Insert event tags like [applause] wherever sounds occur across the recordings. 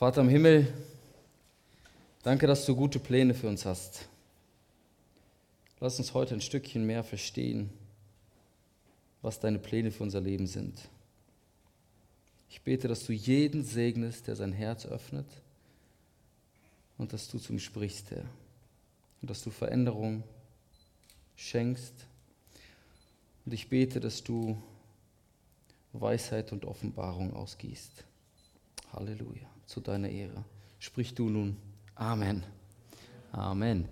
Vater im Himmel, danke, dass du gute Pläne für uns hast. Lass uns heute ein Stückchen mehr verstehen, was deine Pläne für unser Leben sind. Ich bete, dass du jeden segnest, der sein Herz öffnet und dass du zu ihm sprichst, Herr. Und dass du Veränderung schenkst. Und ich bete, dass du Weisheit und Offenbarung ausgießt. Halleluja, zu deiner Ehre. Sprich du nun. Amen. Amen.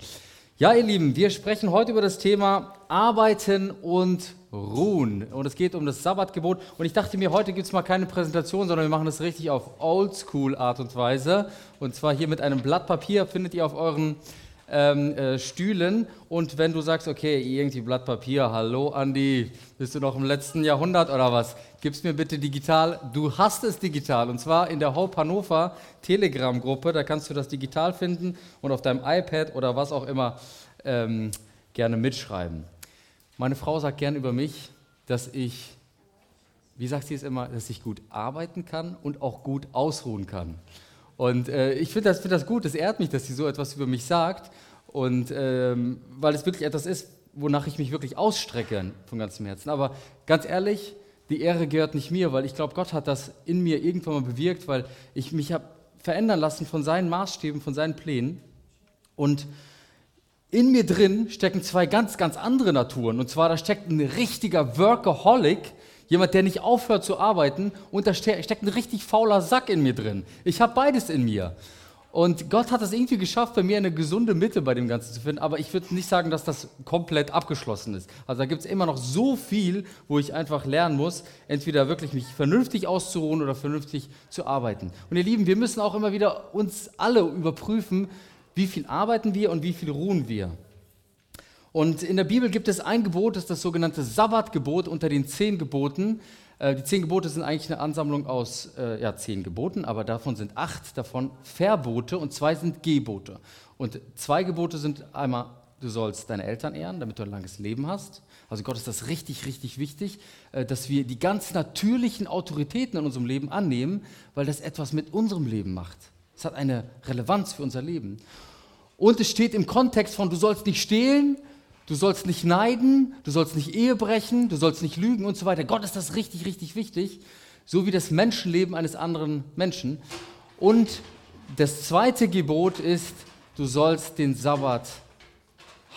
Ja, ihr Lieben, wir sprechen heute über das Thema Arbeiten und Ruhen. Und es geht um das Sabbatgebot. Und ich dachte mir, heute gibt es mal keine Präsentation, sondern wir machen das richtig auf Oldschool-Art und Weise. Und zwar hier mit einem Blatt Papier findet ihr auf euren ähm, äh, Stühlen. Und wenn du sagst, okay, irgendwie Blatt Papier, hallo Andi, bist du noch im letzten Jahrhundert oder was? Gib's mir bitte digital. Du hast es digital. Und zwar in der Hope Hannover Telegram-Gruppe. Da kannst du das digital finden und auf deinem iPad oder was auch immer ähm, gerne mitschreiben. Meine Frau sagt gern über mich, dass ich, wie sagt sie es immer, dass ich gut arbeiten kann und auch gut ausruhen kann. Und äh, ich finde das, find das gut, es ehrt mich, dass sie so etwas über mich sagt. Und ähm, weil es wirklich etwas ist, wonach ich mich wirklich ausstrecke von ganzem Herzen. Aber ganz ehrlich, die Ehre gehört nicht mir, weil ich glaube, Gott hat das in mir irgendwann mal bewirkt, weil ich mich habe verändern lassen von seinen Maßstäben, von seinen Plänen. Und in mir drin stecken zwei ganz, ganz andere Naturen. Und zwar, da steckt ein richtiger Workaholic, jemand, der nicht aufhört zu arbeiten, und da steckt ein richtig fauler Sack in mir drin. Ich habe beides in mir. Und Gott hat es irgendwie geschafft, bei mir eine gesunde Mitte bei dem Ganzen zu finden, aber ich würde nicht sagen, dass das komplett abgeschlossen ist. Also da gibt es immer noch so viel, wo ich einfach lernen muss, entweder wirklich mich vernünftig auszuruhen oder vernünftig zu arbeiten. Und ihr Lieben, wir müssen auch immer wieder uns alle überprüfen, wie viel arbeiten wir und wie viel ruhen wir. Und in der Bibel gibt es ein Gebot, das ist das sogenannte Sabbatgebot unter den zehn Geboten. Äh, die zehn Gebote sind eigentlich eine Ansammlung aus äh, ja, zehn Geboten, aber davon sind acht davon Verbote und zwei sind Gebote. Und zwei Gebote sind einmal, du sollst deine Eltern ehren, damit du ein langes Leben hast. Also Gott ist das richtig, richtig wichtig, äh, dass wir die ganz natürlichen Autoritäten in unserem Leben annehmen, weil das etwas mit unserem Leben macht. Es hat eine Relevanz für unser Leben. Und es steht im Kontext von, du sollst nicht stehlen, du sollst nicht neiden, du sollst nicht Ehe brechen, du sollst nicht lügen und so weiter. Gott ist das richtig, richtig wichtig, so wie das Menschenleben eines anderen Menschen. Und das zweite Gebot ist, du sollst den Sabbat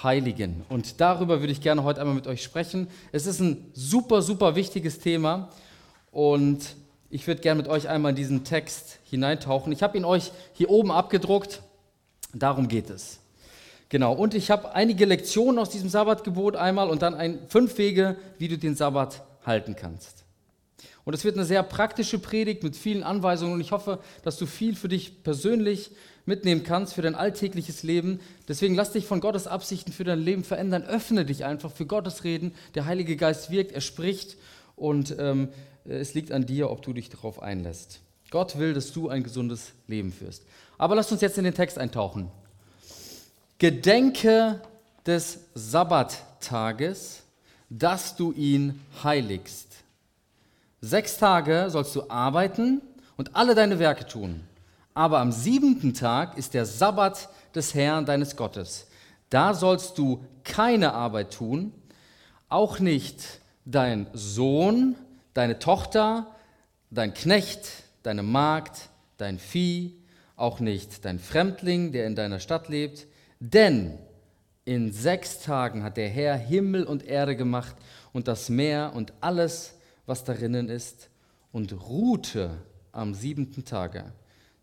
heiligen. Und darüber würde ich gerne heute einmal mit euch sprechen. Es ist ein super, super wichtiges Thema und ich würde gerne mit euch einmal in diesen Text hineintauchen. Ich habe ihn euch hier oben abgedruckt. Darum geht es. Genau, und ich habe einige Lektionen aus diesem Sabbatgebot einmal und dann ein, fünf Wege, wie du den Sabbat halten kannst. Und es wird eine sehr praktische Predigt mit vielen Anweisungen und ich hoffe, dass du viel für dich persönlich mitnehmen kannst, für dein alltägliches Leben. Deswegen lass dich von Gottes Absichten für dein Leben verändern. Öffne dich einfach für Gottes Reden. Der Heilige Geist wirkt, er spricht und ähm, es liegt an dir, ob du dich darauf einlässt. Gott will, dass du ein gesundes Leben führst. Aber lasst uns jetzt in den Text eintauchen. Gedenke des Sabbattages, dass du ihn heiligst. Sechs Tage sollst du arbeiten und alle deine Werke tun. Aber am siebenten Tag ist der Sabbat des Herrn deines Gottes. Da sollst du keine Arbeit tun, auch nicht dein Sohn, deine Tochter, dein Knecht, deine Magd, dein Vieh, auch nicht dein Fremdling, der in deiner Stadt lebt, denn in sechs Tagen hat der Herr Himmel und Erde gemacht und das Meer und alles, was darinnen ist, und ruhte am siebenten Tage.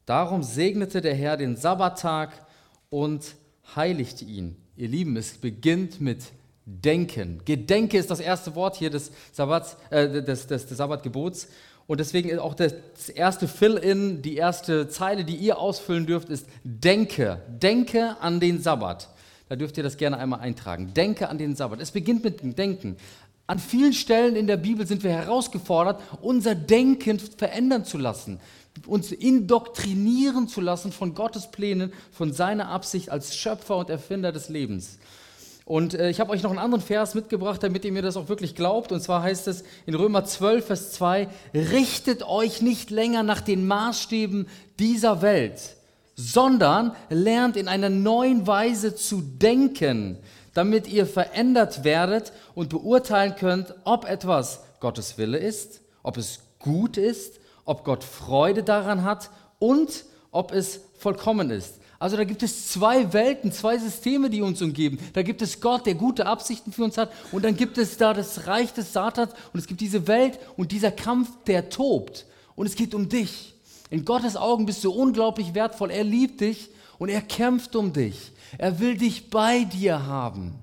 Darum segnete der Herr den Sabbattag und heiligte ihn. Ihr Lieben, es beginnt mit Denken. Gedenke ist das erste Wort hier des, Sabbats, äh, des, des, des Sabbatgebots. Und deswegen auch das erste Fill-in, die erste Zeile, die ihr ausfüllen dürft, ist Denke. Denke an den Sabbat. Da dürft ihr das gerne einmal eintragen. Denke an den Sabbat. Es beginnt mit dem Denken. An vielen Stellen in der Bibel sind wir herausgefordert, unser Denken verändern zu lassen, uns indoktrinieren zu lassen von Gottes Plänen, von seiner Absicht als Schöpfer und Erfinder des Lebens. Und äh, ich habe euch noch einen anderen Vers mitgebracht, damit ihr mir das auch wirklich glaubt. Und zwar heißt es in Römer 12, Vers 2, richtet euch nicht länger nach den Maßstäben dieser Welt, sondern lernt in einer neuen Weise zu denken, damit ihr verändert werdet und beurteilen könnt, ob etwas Gottes Wille ist, ob es gut ist, ob Gott Freude daran hat und ob es vollkommen ist. Also da gibt es zwei Welten, zwei Systeme, die uns umgeben. Da gibt es Gott, der gute Absichten für uns hat und dann gibt es da das Reich des Satans und es gibt diese Welt und dieser Kampf, der tobt. Und es geht um dich. In Gottes Augen bist du unglaublich wertvoll. Er liebt dich und er kämpft um dich. Er will dich bei dir haben.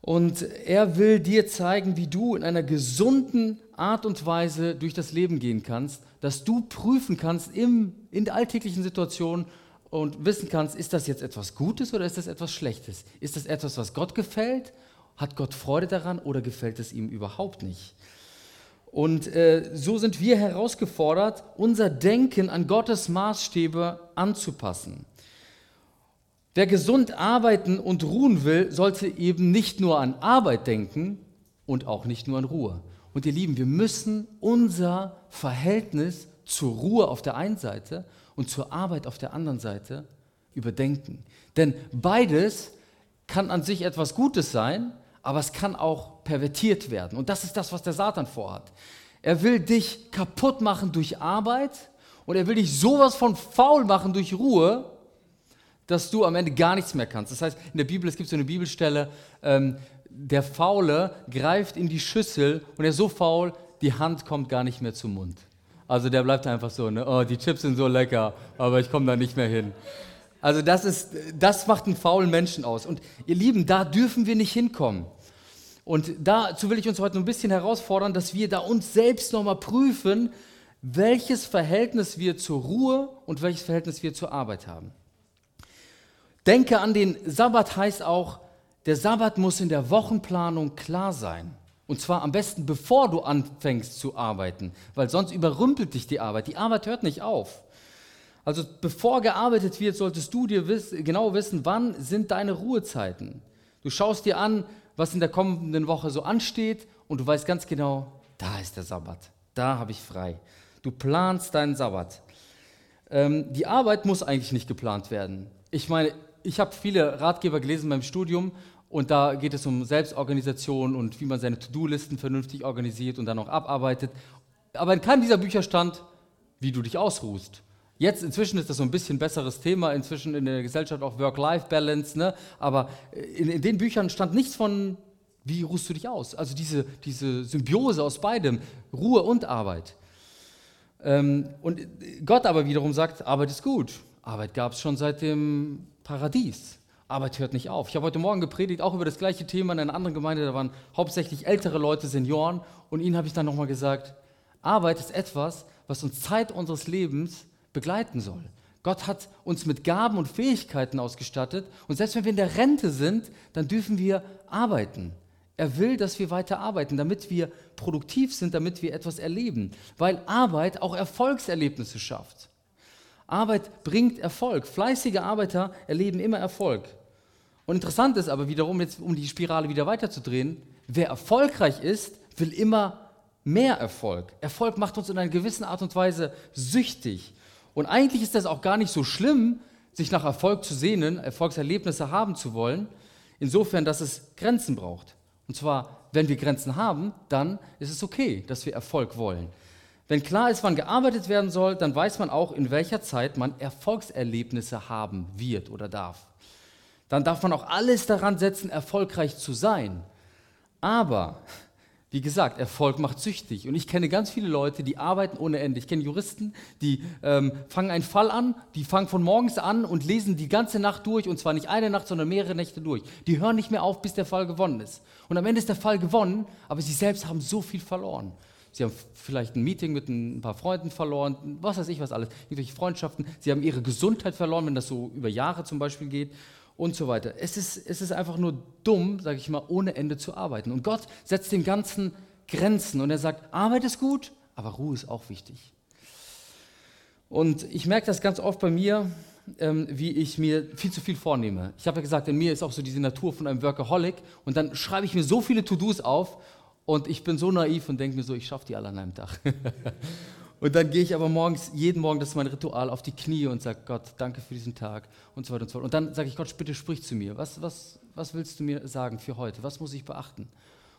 Und er will dir zeigen, wie du in einer gesunden Art und Weise durch das Leben gehen kannst, dass du prüfen kannst im, in alltäglichen Situation, und wissen kannst, ist das jetzt etwas Gutes oder ist das etwas Schlechtes? Ist das etwas, was Gott gefällt? Hat Gott Freude daran oder gefällt es ihm überhaupt nicht? Und äh, so sind wir herausgefordert, unser Denken an Gottes Maßstäbe anzupassen. Wer gesund arbeiten und ruhen will, sollte eben nicht nur an Arbeit denken und auch nicht nur an Ruhe. Und ihr Lieben, wir müssen unser Verhältnis zur Ruhe auf der einen Seite und zur Arbeit auf der anderen Seite überdenken. Denn beides kann an sich etwas Gutes sein, aber es kann auch pervertiert werden. Und das ist das, was der Satan vorhat. Er will dich kaputt machen durch Arbeit und er will dich sowas von faul machen durch Ruhe, dass du am Ende gar nichts mehr kannst. Das heißt, in der Bibel, es gibt so eine Bibelstelle, ähm, der Faule greift in die Schüssel und er ist so faul, die Hand kommt gar nicht mehr zum Mund. Also der bleibt einfach so, ne? oh, die Chips sind so lecker, aber ich komme da nicht mehr hin. Also das, ist, das macht einen faulen Menschen aus. Und ihr Lieben, da dürfen wir nicht hinkommen. Und dazu will ich uns heute ein bisschen herausfordern, dass wir da uns selbst nochmal prüfen, welches Verhältnis wir zur Ruhe und welches Verhältnis wir zur Arbeit haben. Denke an den Sabbat heißt auch, der Sabbat muss in der Wochenplanung klar sein. Und zwar am besten, bevor du anfängst zu arbeiten, weil sonst überrümpelt dich die Arbeit. Die Arbeit hört nicht auf. Also bevor gearbeitet wird, solltest du dir wiss, genau wissen, wann sind deine Ruhezeiten. Du schaust dir an, was in der kommenden Woche so ansteht und du weißt ganz genau, da ist der Sabbat, da habe ich frei. Du planst deinen Sabbat. Ähm, die Arbeit muss eigentlich nicht geplant werden. Ich meine, ich habe viele Ratgeber gelesen beim Studium und da geht es um Selbstorganisation und wie man seine To-Do-Listen vernünftig organisiert und dann auch abarbeitet. Aber in keinem dieser Bücher stand, wie du dich ausruhst. Jetzt inzwischen ist das so ein bisschen besseres Thema, inzwischen in der Gesellschaft auch Work-Life-Balance, ne? aber in, in, den Büchern stand nichts von, wie ruhst du dich aus? Also diese, diese Symbiose aus beidem, Ruhe und Arbeit. Ähm, und Gott aber wiederum sagt, Arbeit ist gut. Arbeit gab es schon seit dem Paradies. Arbeit hört nicht auf. Ich habe heute Morgen gepredigt, auch über das gleiche Thema in einer anderen Gemeinde, da waren hauptsächlich ältere Leute, Senioren, und ihnen habe ich dann nochmal gesagt, Arbeit ist etwas, was uns Zeit unseres Lebens begleiten soll. Gott hat uns mit Gaben und Fähigkeiten ausgestattet und selbst wenn wir in der Rente sind, dann dürfen wir arbeiten. Er will, dass wir weiter arbeiten, damit wir produktiv sind, damit wir etwas erleben, weil Arbeit auch Erfolgserlebnisse schafft. Arbeit bringt Erfolg. Fleißige Arbeiter erleben immer Erfolg. Und interessant ist aber wiederum, jetzt um die Spirale wieder weiterzudrehen, wer erfolgreich ist, will immer mehr Erfolg. Erfolg macht uns in einer gewissen Art und Weise süchtig. Und eigentlich ist das auch gar nicht so schlimm, sich nach Erfolg zu sehnen, Erfolgserlebnisse haben zu wollen, insofern, dass es Grenzen braucht. Und zwar, wenn wir Grenzen haben, dann ist es okay, dass wir Erfolg wollen. Wenn klar ist, wann gearbeitet werden soll, dann weiß man auch, in welcher Zeit man Erfolgserlebnisse haben wird oder darf dann darf man auch alles daran setzen, erfolgreich zu sein. Aber, wie gesagt, Erfolg macht süchtig. Und ich kenne ganz viele Leute, die arbeiten ohne Ende. Ich kenne Juristen, die ähm, fangen einen Fall an, die fangen von morgens an und lesen die ganze Nacht durch. Und zwar nicht eine Nacht, sondern mehrere Nächte durch. Die hören nicht mehr auf, bis der Fall gewonnen ist. Und am Ende ist der Fall gewonnen, aber sie selbst haben so viel verloren. Sie haben vielleicht ein Meeting mit ein paar Freunden verloren, was weiß ich was alles, irgendwelche Freundschaften. Sie haben ihre Gesundheit verloren, wenn das so über Jahre zum Beispiel geht und so weiter. Es ist, es ist einfach nur dumm, sage ich mal, ohne Ende zu arbeiten. Und Gott setzt dem Ganzen Grenzen und er sagt, Arbeit ist gut, aber Ruhe ist auch wichtig. Und ich merke das ganz oft bei mir, ähm, wie ich mir viel zu viel vornehme. Ich habe ja gesagt, in mir ist auch so diese Natur von einem Workaholic und dann schreibe ich mir so viele To-Dos auf und ich bin so naiv und denke mir so, ich schaffe die alle an einem Tag. [laughs] und dann gehe ich aber morgens, jeden Morgen, das ist mein Ritual, auf die Knie und sage, Gott, danke für diesen Tag und so weiter und so fort. Und dann sage ich, Gott, bitte sprich zu mir. Was, was, was willst du mir sagen für heute? Was muss ich beachten?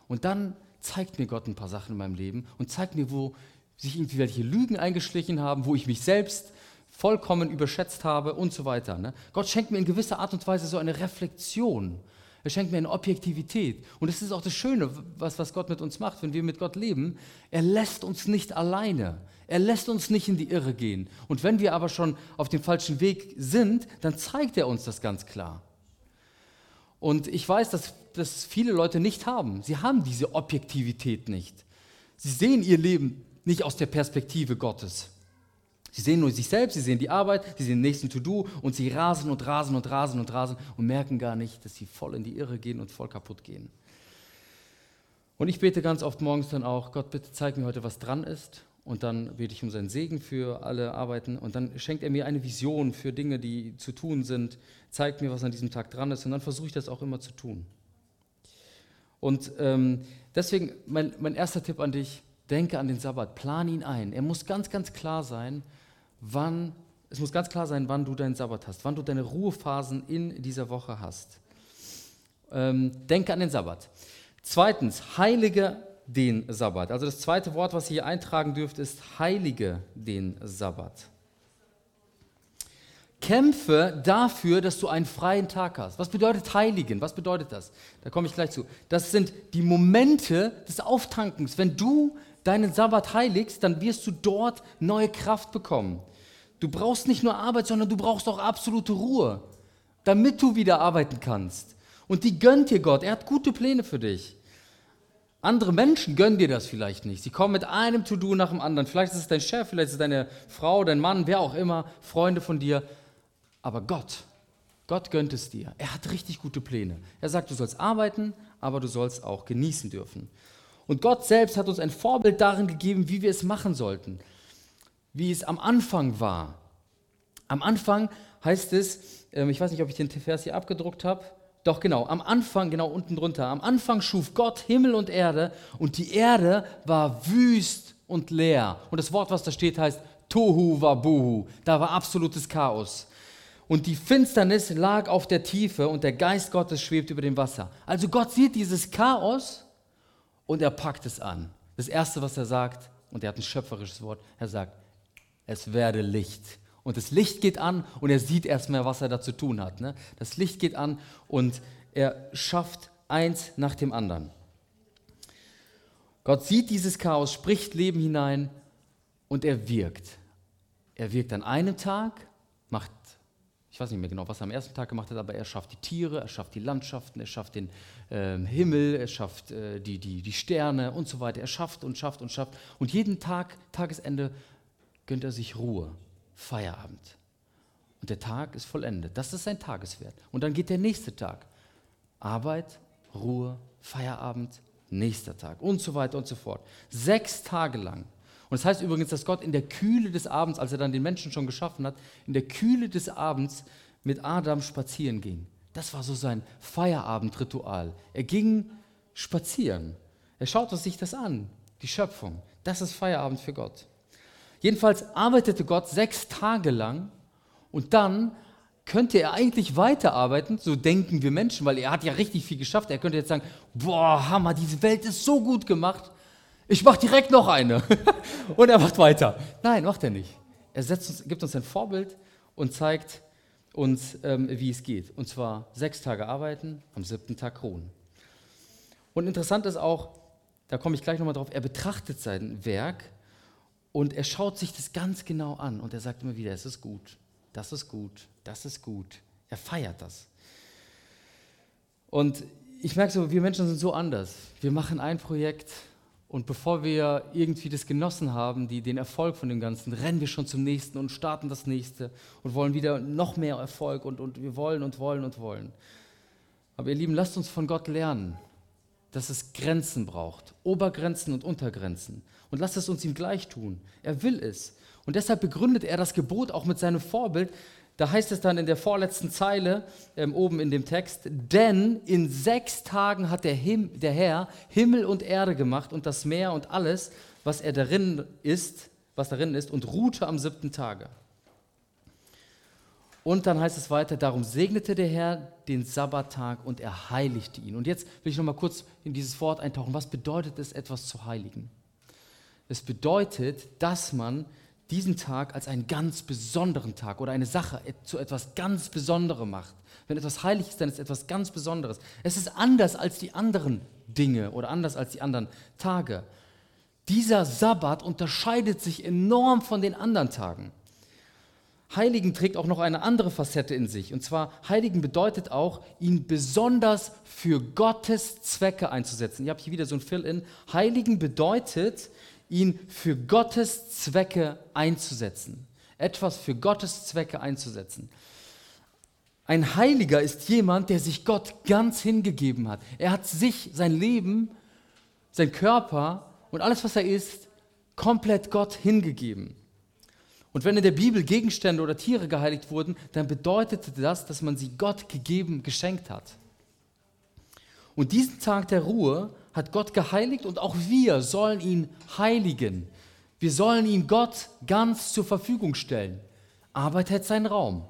Und dann zeigt mir Gott ein paar Sachen in meinem Leben und zeigt mir, wo sich irgendwie welche Lügen eingeschlichen haben, wo ich mich selbst vollkommen überschätzt habe und so weiter. Ne? Gott schenkt mir in gewisser Art und Weise so eine Reflexion. Er schenkt mir eine Objektivität. Und das ist auch das Schöne, was, was Gott mit uns macht, wenn wir mit Gott leben. Er lässt uns nicht alleine. Er lässt uns nicht in die Irre gehen. Und wenn wir aber schon auf dem falschen Weg sind, dann zeigt er uns das ganz klar. Und ich weiß, dass das viele Leute nicht haben. Sie haben diese Objektivität nicht. Sie sehen ihr Leben nicht aus der Perspektive Gottes. Sie sehen nur sich selbst, sie sehen die Arbeit, sie sehen den nächsten To-Do und sie rasen und rasen und rasen und rasen und merken gar nicht, dass sie voll in die Irre gehen und voll kaputt gehen. Und ich bete ganz oft morgens dann auch, Gott, bitte zeig mir heute, was dran ist. Und dann bete ich um seinen Segen für alle Arbeiten. Und dann schenkt er mir eine Vision für Dinge, die zu tun sind, zeigt mir, was an diesem Tag dran ist. Und dann versuche ich das auch immer zu tun. Und ähm, deswegen mein, mein erster Tipp an dich, denke an den Sabbat, plan ihn ein. Er muss ganz, ganz klar sein, wann, es muss ganz klar sein, wann du deinen Sabbat hast, wann du deine Ruhephasen in dieser Woche hast. Ähm, denke an den Sabbat. Zweitens, heilige den Sabbat. Also das zweite Wort, was ihr hier eintragen dürft, ist heilige den Sabbat. Kämpfe dafür, dass du einen freien Tag hast. Was bedeutet heiligen? Was bedeutet das? Da komme ich gleich zu. Das sind die Momente des Auftankens. Wenn du deinen Sabbat heiligst, dann wirst du dort neue Kraft bekommen. Du brauchst nicht nur Arbeit, sondern du brauchst auch absolute Ruhe, damit du wieder arbeiten kannst. Und die gönnt dir Gott. Er hat gute Pläne für dich. Andere Menschen gönnen dir das vielleicht nicht. Sie kommen mit einem To-Do nach dem anderen. Vielleicht ist es dein Chef, vielleicht ist es deine Frau, dein Mann, wer auch immer, Freunde von dir. Aber Gott, Gott gönnt es dir. Er hat richtig gute Pläne. Er sagt, du sollst arbeiten, aber du sollst auch genießen dürfen. Und Gott selbst hat uns ein Vorbild darin gegeben, wie wir es machen sollten. Wie es am Anfang war. Am Anfang heißt es, ähm, ich weiß nicht, ob ich den Vers hier abgedruckt habe. Doch genau, am Anfang, genau unten drunter, am Anfang schuf Gott Himmel und Erde und die Erde war wüst und leer. Und das Wort, was da steht, heißt Tohu Wabuhu. Da war absolutes Chaos und die Finsternis lag auf der Tiefe und der Geist Gottes schwebt über dem Wasser. Also Gott sieht dieses Chaos und er packt es an. Das Erste, was er sagt, und er hat ein schöpferisches Wort, er sagt, es werde Licht. Und das Licht geht an und er sieht erstmal, was er da zu tun hat. Ne? Das Licht geht an und er schafft eins nach dem anderen. Gott sieht dieses Chaos, spricht Leben hinein und er wirkt. Er wirkt an einem Tag, macht ich weiß nicht mehr genau, was er am ersten Tag gemacht hat, aber er schafft die Tiere, er schafft die Landschaften, er schafft den äh, Himmel, er schafft äh, die, die, die Sterne und so weiter. Er schafft und schafft und schafft. Und jeden Tag, Tagesende, gönnt er sich Ruhe, Feierabend. Und der Tag ist vollendet. Das ist sein Tageswert. Und dann geht der nächste Tag. Arbeit, Ruhe, Feierabend, nächster Tag und so weiter und so fort. Sechs Tage lang und das heißt übrigens, dass Gott in der Kühle des Abends, als er dann den Menschen schon geschaffen hat, in der Kühle des Abends mit Adam spazieren ging. Das war so sein Feierabendritual. Er ging spazieren. Er schaute sich das an, die Schöpfung. Das ist Feierabend für Gott. Jedenfalls arbeitete Gott sechs Tage lang und dann könnte er eigentlich weiterarbeiten, so denken wir Menschen, weil er hat ja richtig viel geschafft. Er könnte jetzt sagen, boah, Hammer, diese Welt ist so gut gemacht. Ich mache direkt noch eine. [laughs] und er macht weiter. Nein, macht er nicht. Er uns, gibt uns ein Vorbild und zeigt uns, ähm, wie es geht. Und zwar sechs Tage arbeiten, am siebten Tag ruhen. Und interessant ist auch, da komme ich gleich nochmal drauf, er betrachtet sein Werk und er schaut sich das ganz genau an und er sagt immer wieder, es ist gut, das ist gut, das ist gut. Er feiert das. Und ich merke so, wir Menschen sind so anders. Wir machen ein Projekt, und bevor wir irgendwie das genossen haben, die, den Erfolg von dem Ganzen, rennen wir schon zum nächsten und starten das nächste und wollen wieder noch mehr Erfolg und, und wir wollen und wollen und wollen. Aber ihr Lieben, lasst uns von Gott lernen, dass es Grenzen braucht, Obergrenzen und Untergrenzen. Und lasst es uns ihm gleich tun. Er will es. Und deshalb begründet er das Gebot auch mit seinem Vorbild, da heißt es dann in der vorletzten Zeile ähm, oben in dem Text, denn in sechs Tagen hat der, Him der Herr Himmel und Erde gemacht und das Meer und alles, was er darin ist, was darin ist, und ruhte am siebten Tage. Und dann heißt es weiter, darum segnete der Herr den Sabbattag und er heiligte ihn. Und jetzt will ich noch mal kurz in dieses Wort eintauchen. Was bedeutet es, etwas zu heiligen? Es bedeutet, dass man diesen Tag als einen ganz besonderen Tag oder eine Sache zu etwas ganz Besonderem macht. Wenn etwas heilig ist, dann ist etwas ganz Besonderes. Es ist anders als die anderen Dinge oder anders als die anderen Tage. Dieser Sabbat unterscheidet sich enorm von den anderen Tagen. Heiligen trägt auch noch eine andere Facette in sich. Und zwar, Heiligen bedeutet auch, ihn besonders für Gottes Zwecke einzusetzen. Ihr habt hier wieder so ein Fill-in. Heiligen bedeutet, ihn für Gottes Zwecke einzusetzen. Etwas für Gottes Zwecke einzusetzen. Ein Heiliger ist jemand, der sich Gott ganz hingegeben hat. Er hat sich, sein Leben, sein Körper und alles, was er ist, komplett Gott hingegeben. Und wenn in der Bibel Gegenstände oder Tiere geheiligt wurden, dann bedeutete das, dass man sie Gott gegeben, geschenkt hat. Und diesen Tag der Ruhe hat Gott geheiligt und auch wir sollen ihn heiligen. Wir sollen ihn Gott ganz zur Verfügung stellen. Arbeit hat seinen Raum,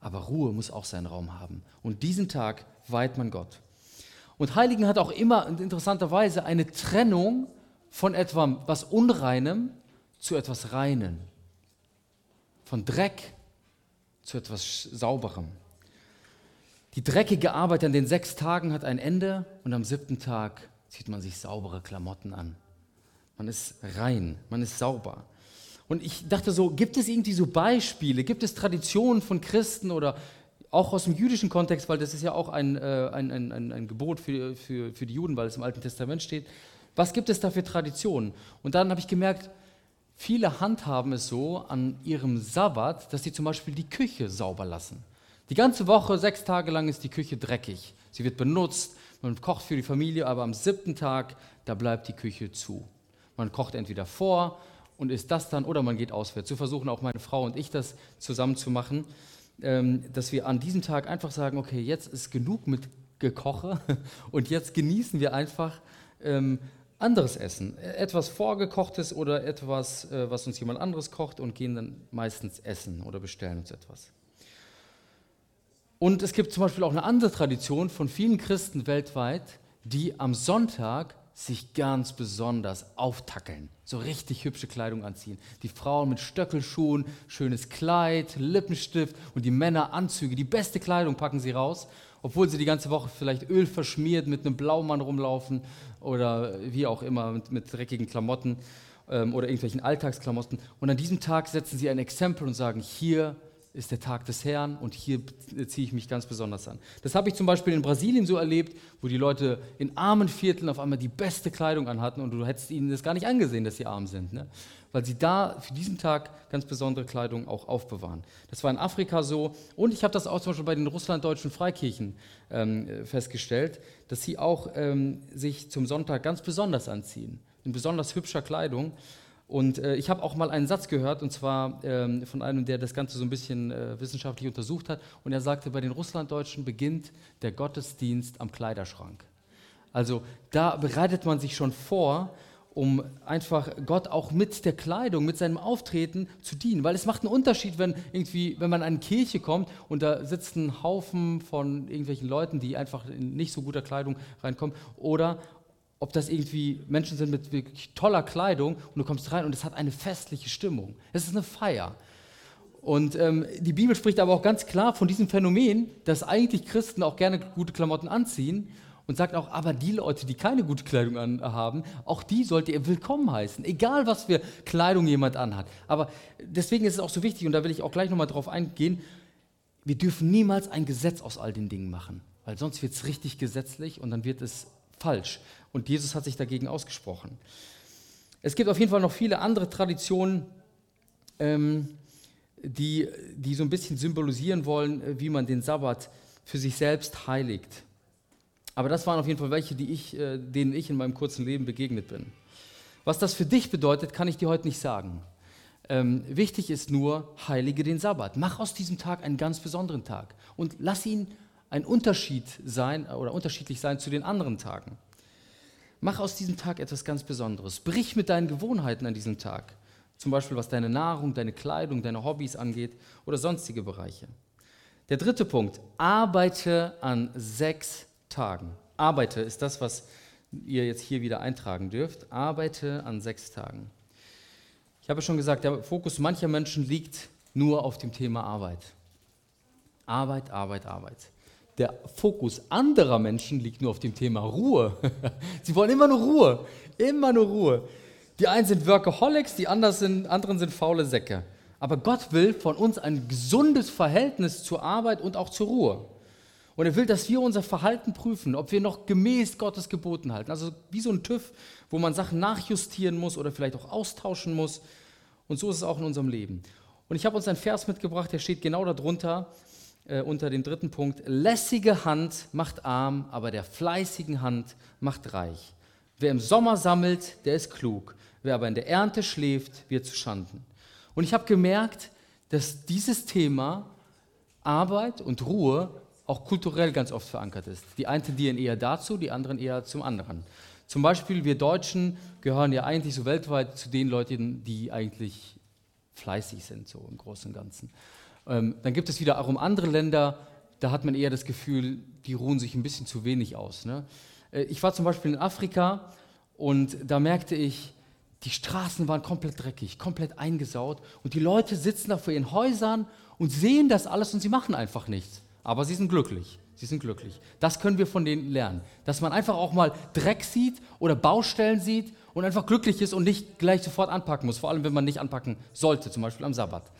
aber Ruhe muss auch seinen Raum haben. Und diesen Tag weiht man Gott. Und Heiligen hat auch immer interessanterweise eine Trennung von etwas Unreinem zu etwas Reinem von Dreck zu etwas Sauberem. Die dreckige Arbeit an den sechs Tagen hat ein Ende und am siebten Tag zieht man sich saubere Klamotten an. Man ist rein, man ist sauber. Und ich dachte so, gibt es irgendwie so Beispiele, gibt es Traditionen von Christen oder auch aus dem jüdischen Kontext, weil das ist ja auch ein, äh, ein, ein, ein, Gebot für, für, für die Juden, weil es im Alten Testament steht. Was gibt es da für Traditionen? Und dann habe ich gemerkt, Viele handhaben es so an ihrem Sabbat, dass sie zum Beispiel die Küche sauber lassen. Die ganze Woche, sechs Tage lang, ist die Küche dreckig. Sie wird benutzt, man kocht für die Familie, aber am siebten Tag, da bleibt die Küche zu. Man kocht entweder vor und isst das dann oder man geht auswärts. So versuchen auch meine Frau und ich das zusammen zu machen, ähm, dass wir an diesem Tag einfach sagen, okay, jetzt ist genug mit Gekoche [laughs] und jetzt genießen wir einfach ähm, anderes Essen, etwas Vorgekochtes oder etwas, äh, was uns jemand anderes kocht und gehen dann meistens essen oder bestellen uns etwas. Und es gibt zum Beispiel auch eine andere Tradition von vielen Christen weltweit, die am Sonntag sich ganz besonders auftackeln, so richtig hübsche Kleidung anziehen. Die Frauen mit Stöckelschuhen, schönes Kleid, Lippenstift und die Männer Anzüge, die beste Kleidung packen sie raus obwohl sie die ganze Woche vielleicht Öl verschmiert mit einem Blaumann rumlaufen oder wie auch immer mit, mit dreckigen Klamotten ähm, oder irgendwelchen Alltagsklamotten. Und an diesem Tag setzen sie ein Exempel und sagen, hier ist der Tag des Herrn und hier ziehe ich mich ganz besonders an. Das habe ich zum Beispiel in Brasilien so erlebt, wo die Leute in armen Vierteln auf einmal die beste Kleidung anhatten und du hättest ihnen das gar nicht angesehen, dass sie arm sind. Ne? weil sie da für diesen Tag ganz besondere Kleidung auch aufbewahren. Das war in Afrika so und ich habe das auch zum Beispiel bei den russlanddeutschen Freikirchen ähm, festgestellt, dass sie auch ähm, sich zum Sonntag ganz besonders anziehen, in besonders hübscher Kleidung. Und äh, ich habe auch mal einen Satz gehört, und zwar ähm, von einem, der das Ganze so ein bisschen äh, wissenschaftlich untersucht hat. Und er sagte, bei den Russlanddeutschen beginnt der Gottesdienst am Kleiderschrank. Also da bereitet man sich schon vor um einfach Gott auch mit der Kleidung, mit seinem Auftreten zu dienen. Weil es macht einen Unterschied, wenn, irgendwie, wenn man an eine Kirche kommt und da sitzt ein Haufen von irgendwelchen Leuten, die einfach in nicht so guter Kleidung reinkommen, oder ob das irgendwie Menschen sind mit wirklich toller Kleidung und du kommst rein und es hat eine festliche Stimmung. Es ist eine Feier. Und ähm, die Bibel spricht aber auch ganz klar von diesem Phänomen, dass eigentlich Christen auch gerne gute Klamotten anziehen und sagt auch, aber die Leute, die keine gute Kleidung anhaben, auch die sollt ihr willkommen heißen, egal was für Kleidung jemand anhat. Aber deswegen ist es auch so wichtig, und da will ich auch gleich nochmal drauf eingehen, wir dürfen niemals ein Gesetz aus all den Dingen machen, weil sonst wird es richtig gesetzlich und dann wird es falsch. Und Jesus hat sich dagegen ausgesprochen. Es gibt auf jeden Fall noch viele andere Traditionen, ähm, die, die so ein bisschen symbolisieren wollen, wie man den Sabbat für sich selbst heiligt. Aber das waren auf jeden Fall welche, die ich, äh, denen ich in meinem kurzen Leben begegnet bin. Was das für dich bedeutet, kann ich dir heute nicht sagen. Ähm, wichtig ist nur, heilige den Sabbat. Mach aus diesem Tag einen ganz besonderen Tag und lass ihn ein Unterschied sein oder unterschiedlich sein zu den anderen Tagen. Mach aus diesem Tag etwas ganz Besonderes. Brich mit deinen Gewohnheiten an diesem Tag. Zum Beispiel was deine Nahrung, deine Kleidung, deine Hobbys angeht oder sonstige Bereiche. Der dritte Punkt, arbeite an sechs Tagen. Arbeite ist das, was ihr jetzt hier wieder eintragen dürft. Arbeite an sechs Tagen. Ich habe schon gesagt, der Fokus mancher Menschen liegt nur auf dem Thema Arbeit. Arbeit, Arbeit, Arbeit. Der Fokus anderer Menschen liegt nur auf dem Thema Ruhe. [laughs] Sie wollen immer nur Ruhe, immer nur Ruhe. Die einen sind Workaholics, die anderen sind, anderen sind faule Säcke. Aber Gott will von uns ein gesundes Verhältnis zur Arbeit und auch zur Ruhe. Und er will, dass wir unser Verhalten prüfen, ob wir noch gemäß Gottes Geboten halten. Also wie so ein TÜV, wo man Sachen nachjustieren muss oder vielleicht auch austauschen muss. Und so ist es auch in unserem Leben. Und ich habe uns einen Vers mitgebracht, der steht genau darunter, äh, unter dem dritten Punkt. Lässige Hand macht arm, aber der fleißigen Hand macht reich. Wer im Sommer sammelt, der ist klug. Wer aber in der Ernte schläft, wird zu Schanden. Und ich habe gemerkt, dass dieses Thema Arbeit und Ruhe auch kulturell ganz oft verankert ist. Die einen tendieren eher dazu, die anderen eher zum anderen. Zum Beispiel wir Deutschen gehören ja eigentlich so weltweit zu den Leuten, die eigentlich fleißig sind, so im Großen und Ganzen. Ähm, dann gibt es wiederum andere Länder, da hat man eher das Gefühl, die ruhen sich ein bisschen zu wenig aus. Ne? Äh, ich war zum Beispiel in Afrika und da merkte ich, die Straßen waren komplett dreckig, komplett eingesaut und die Leute sitzen da vor ihren Häusern und sehen das alles und sie machen einfach nichts. Aber sie sind glücklich. Sie sind glücklich. Das können wir von denen lernen. Dass man einfach auch mal Dreck sieht oder Baustellen sieht und einfach glücklich ist und nicht gleich sofort anpacken muss. Vor allem, wenn man nicht anpacken sollte, zum Beispiel am Sabbat.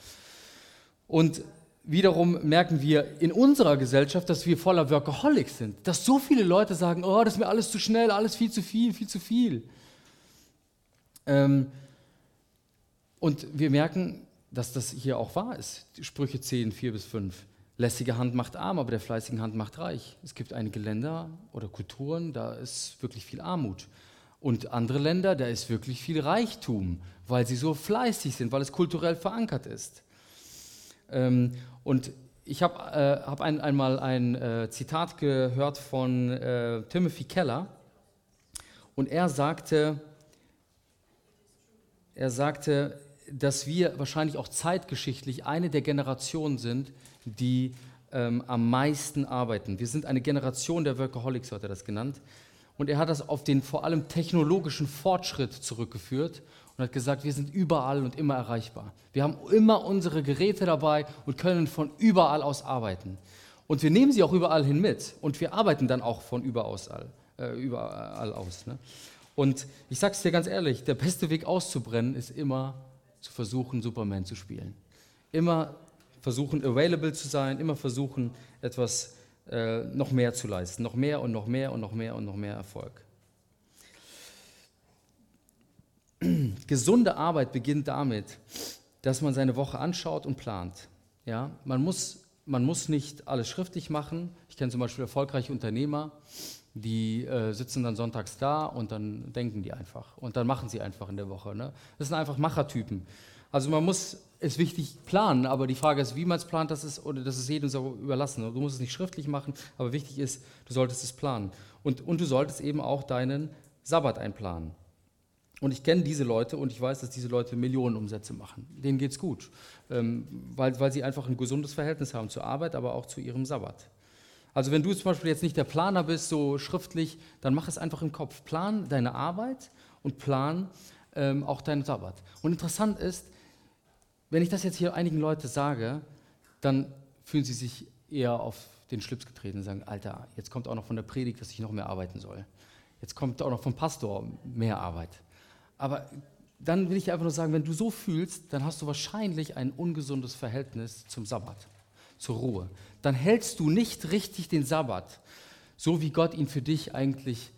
Und wiederum merken wir in unserer Gesellschaft, dass wir voller Workaholics sind. Dass so viele Leute sagen, oh, das ist mir alles zu schnell, alles viel zu viel, viel zu viel. Ähm, und wir merken, dass das hier auch wahr ist. Sprüche 10, 4 bis 5. Lässige Hand macht arm, aber der fleißigen Hand macht reich. Es gibt einige Länder oder Kulturen, da ist wirklich viel Armut. Und andere Länder, da ist wirklich viel Reichtum, weil sie so fleißig sind, weil es kulturell verankert ist. Ähm, und ich habe äh, hab ein, einmal ein äh, Zitat gehört von äh, Timothy Keller und er sagte, er sagte, dass wir wahrscheinlich auch zeitgeschichtlich eine der Generationen sind, die ähm, am meisten arbeiten. Wir sind eine Generation der Workaholics, hat er das genannt. Und er hat das auf den vor allem technologischen Fortschritt zurückgeführt und hat gesagt, wir sind überall und immer erreichbar. Wir haben immer unsere Geräte dabei und können von überall aus arbeiten. Und wir nehmen sie auch überall hin mit und wir arbeiten dann auch von überall, äh, überall aus. Ne? Und ich sage es dir ganz ehrlich, der beste Weg auszubrennen ist immer zu versuchen, Superman zu spielen. Immer versuchen, available zu sein, immer versuchen, etwas äh, noch mehr zu leisten. Noch mehr und noch mehr und noch mehr und noch mehr Erfolg. [clears throat] Gesunde Arbeit beginnt damit, dass man seine Woche anschaut und plant. Ja? Man, muss, man muss nicht alles schriftlich machen. Ich kenne zum Beispiel erfolgreiche Unternehmer, die äh, sitzen dann sonntags da und dann denken die einfach. Und dann machen sie einfach in der Woche. Ne? Das sind einfach Machertypen. Also man muss es wichtig planen, aber die Frage ist, wie man es plant, das ist, oder das ist jedem so überlassen. Du musst es nicht schriftlich machen, aber wichtig ist, du solltest es planen. Und, und du solltest eben auch deinen Sabbat einplanen. Und ich kenne diese Leute und ich weiß, dass diese Leute Millionen Umsätze machen. Denen geht es gut, ähm, weil, weil sie einfach ein gesundes Verhältnis haben zur Arbeit, aber auch zu ihrem Sabbat. Also wenn du zum Beispiel jetzt nicht der Planer bist, so schriftlich, dann mach es einfach im Kopf. Plan deine Arbeit und plan ähm, auch deinen Sabbat. Und interessant ist, wenn ich das jetzt hier einigen Leuten sage, dann fühlen sie sich eher auf den Schlips getreten und sagen, Alter, jetzt kommt auch noch von der Predigt, dass ich noch mehr arbeiten soll. Jetzt kommt auch noch vom Pastor mehr Arbeit. Aber dann will ich einfach nur sagen, wenn du so fühlst, dann hast du wahrscheinlich ein ungesundes Verhältnis zum Sabbat, zur Ruhe. Dann hältst du nicht richtig den Sabbat, so wie Gott ihn für dich eigentlich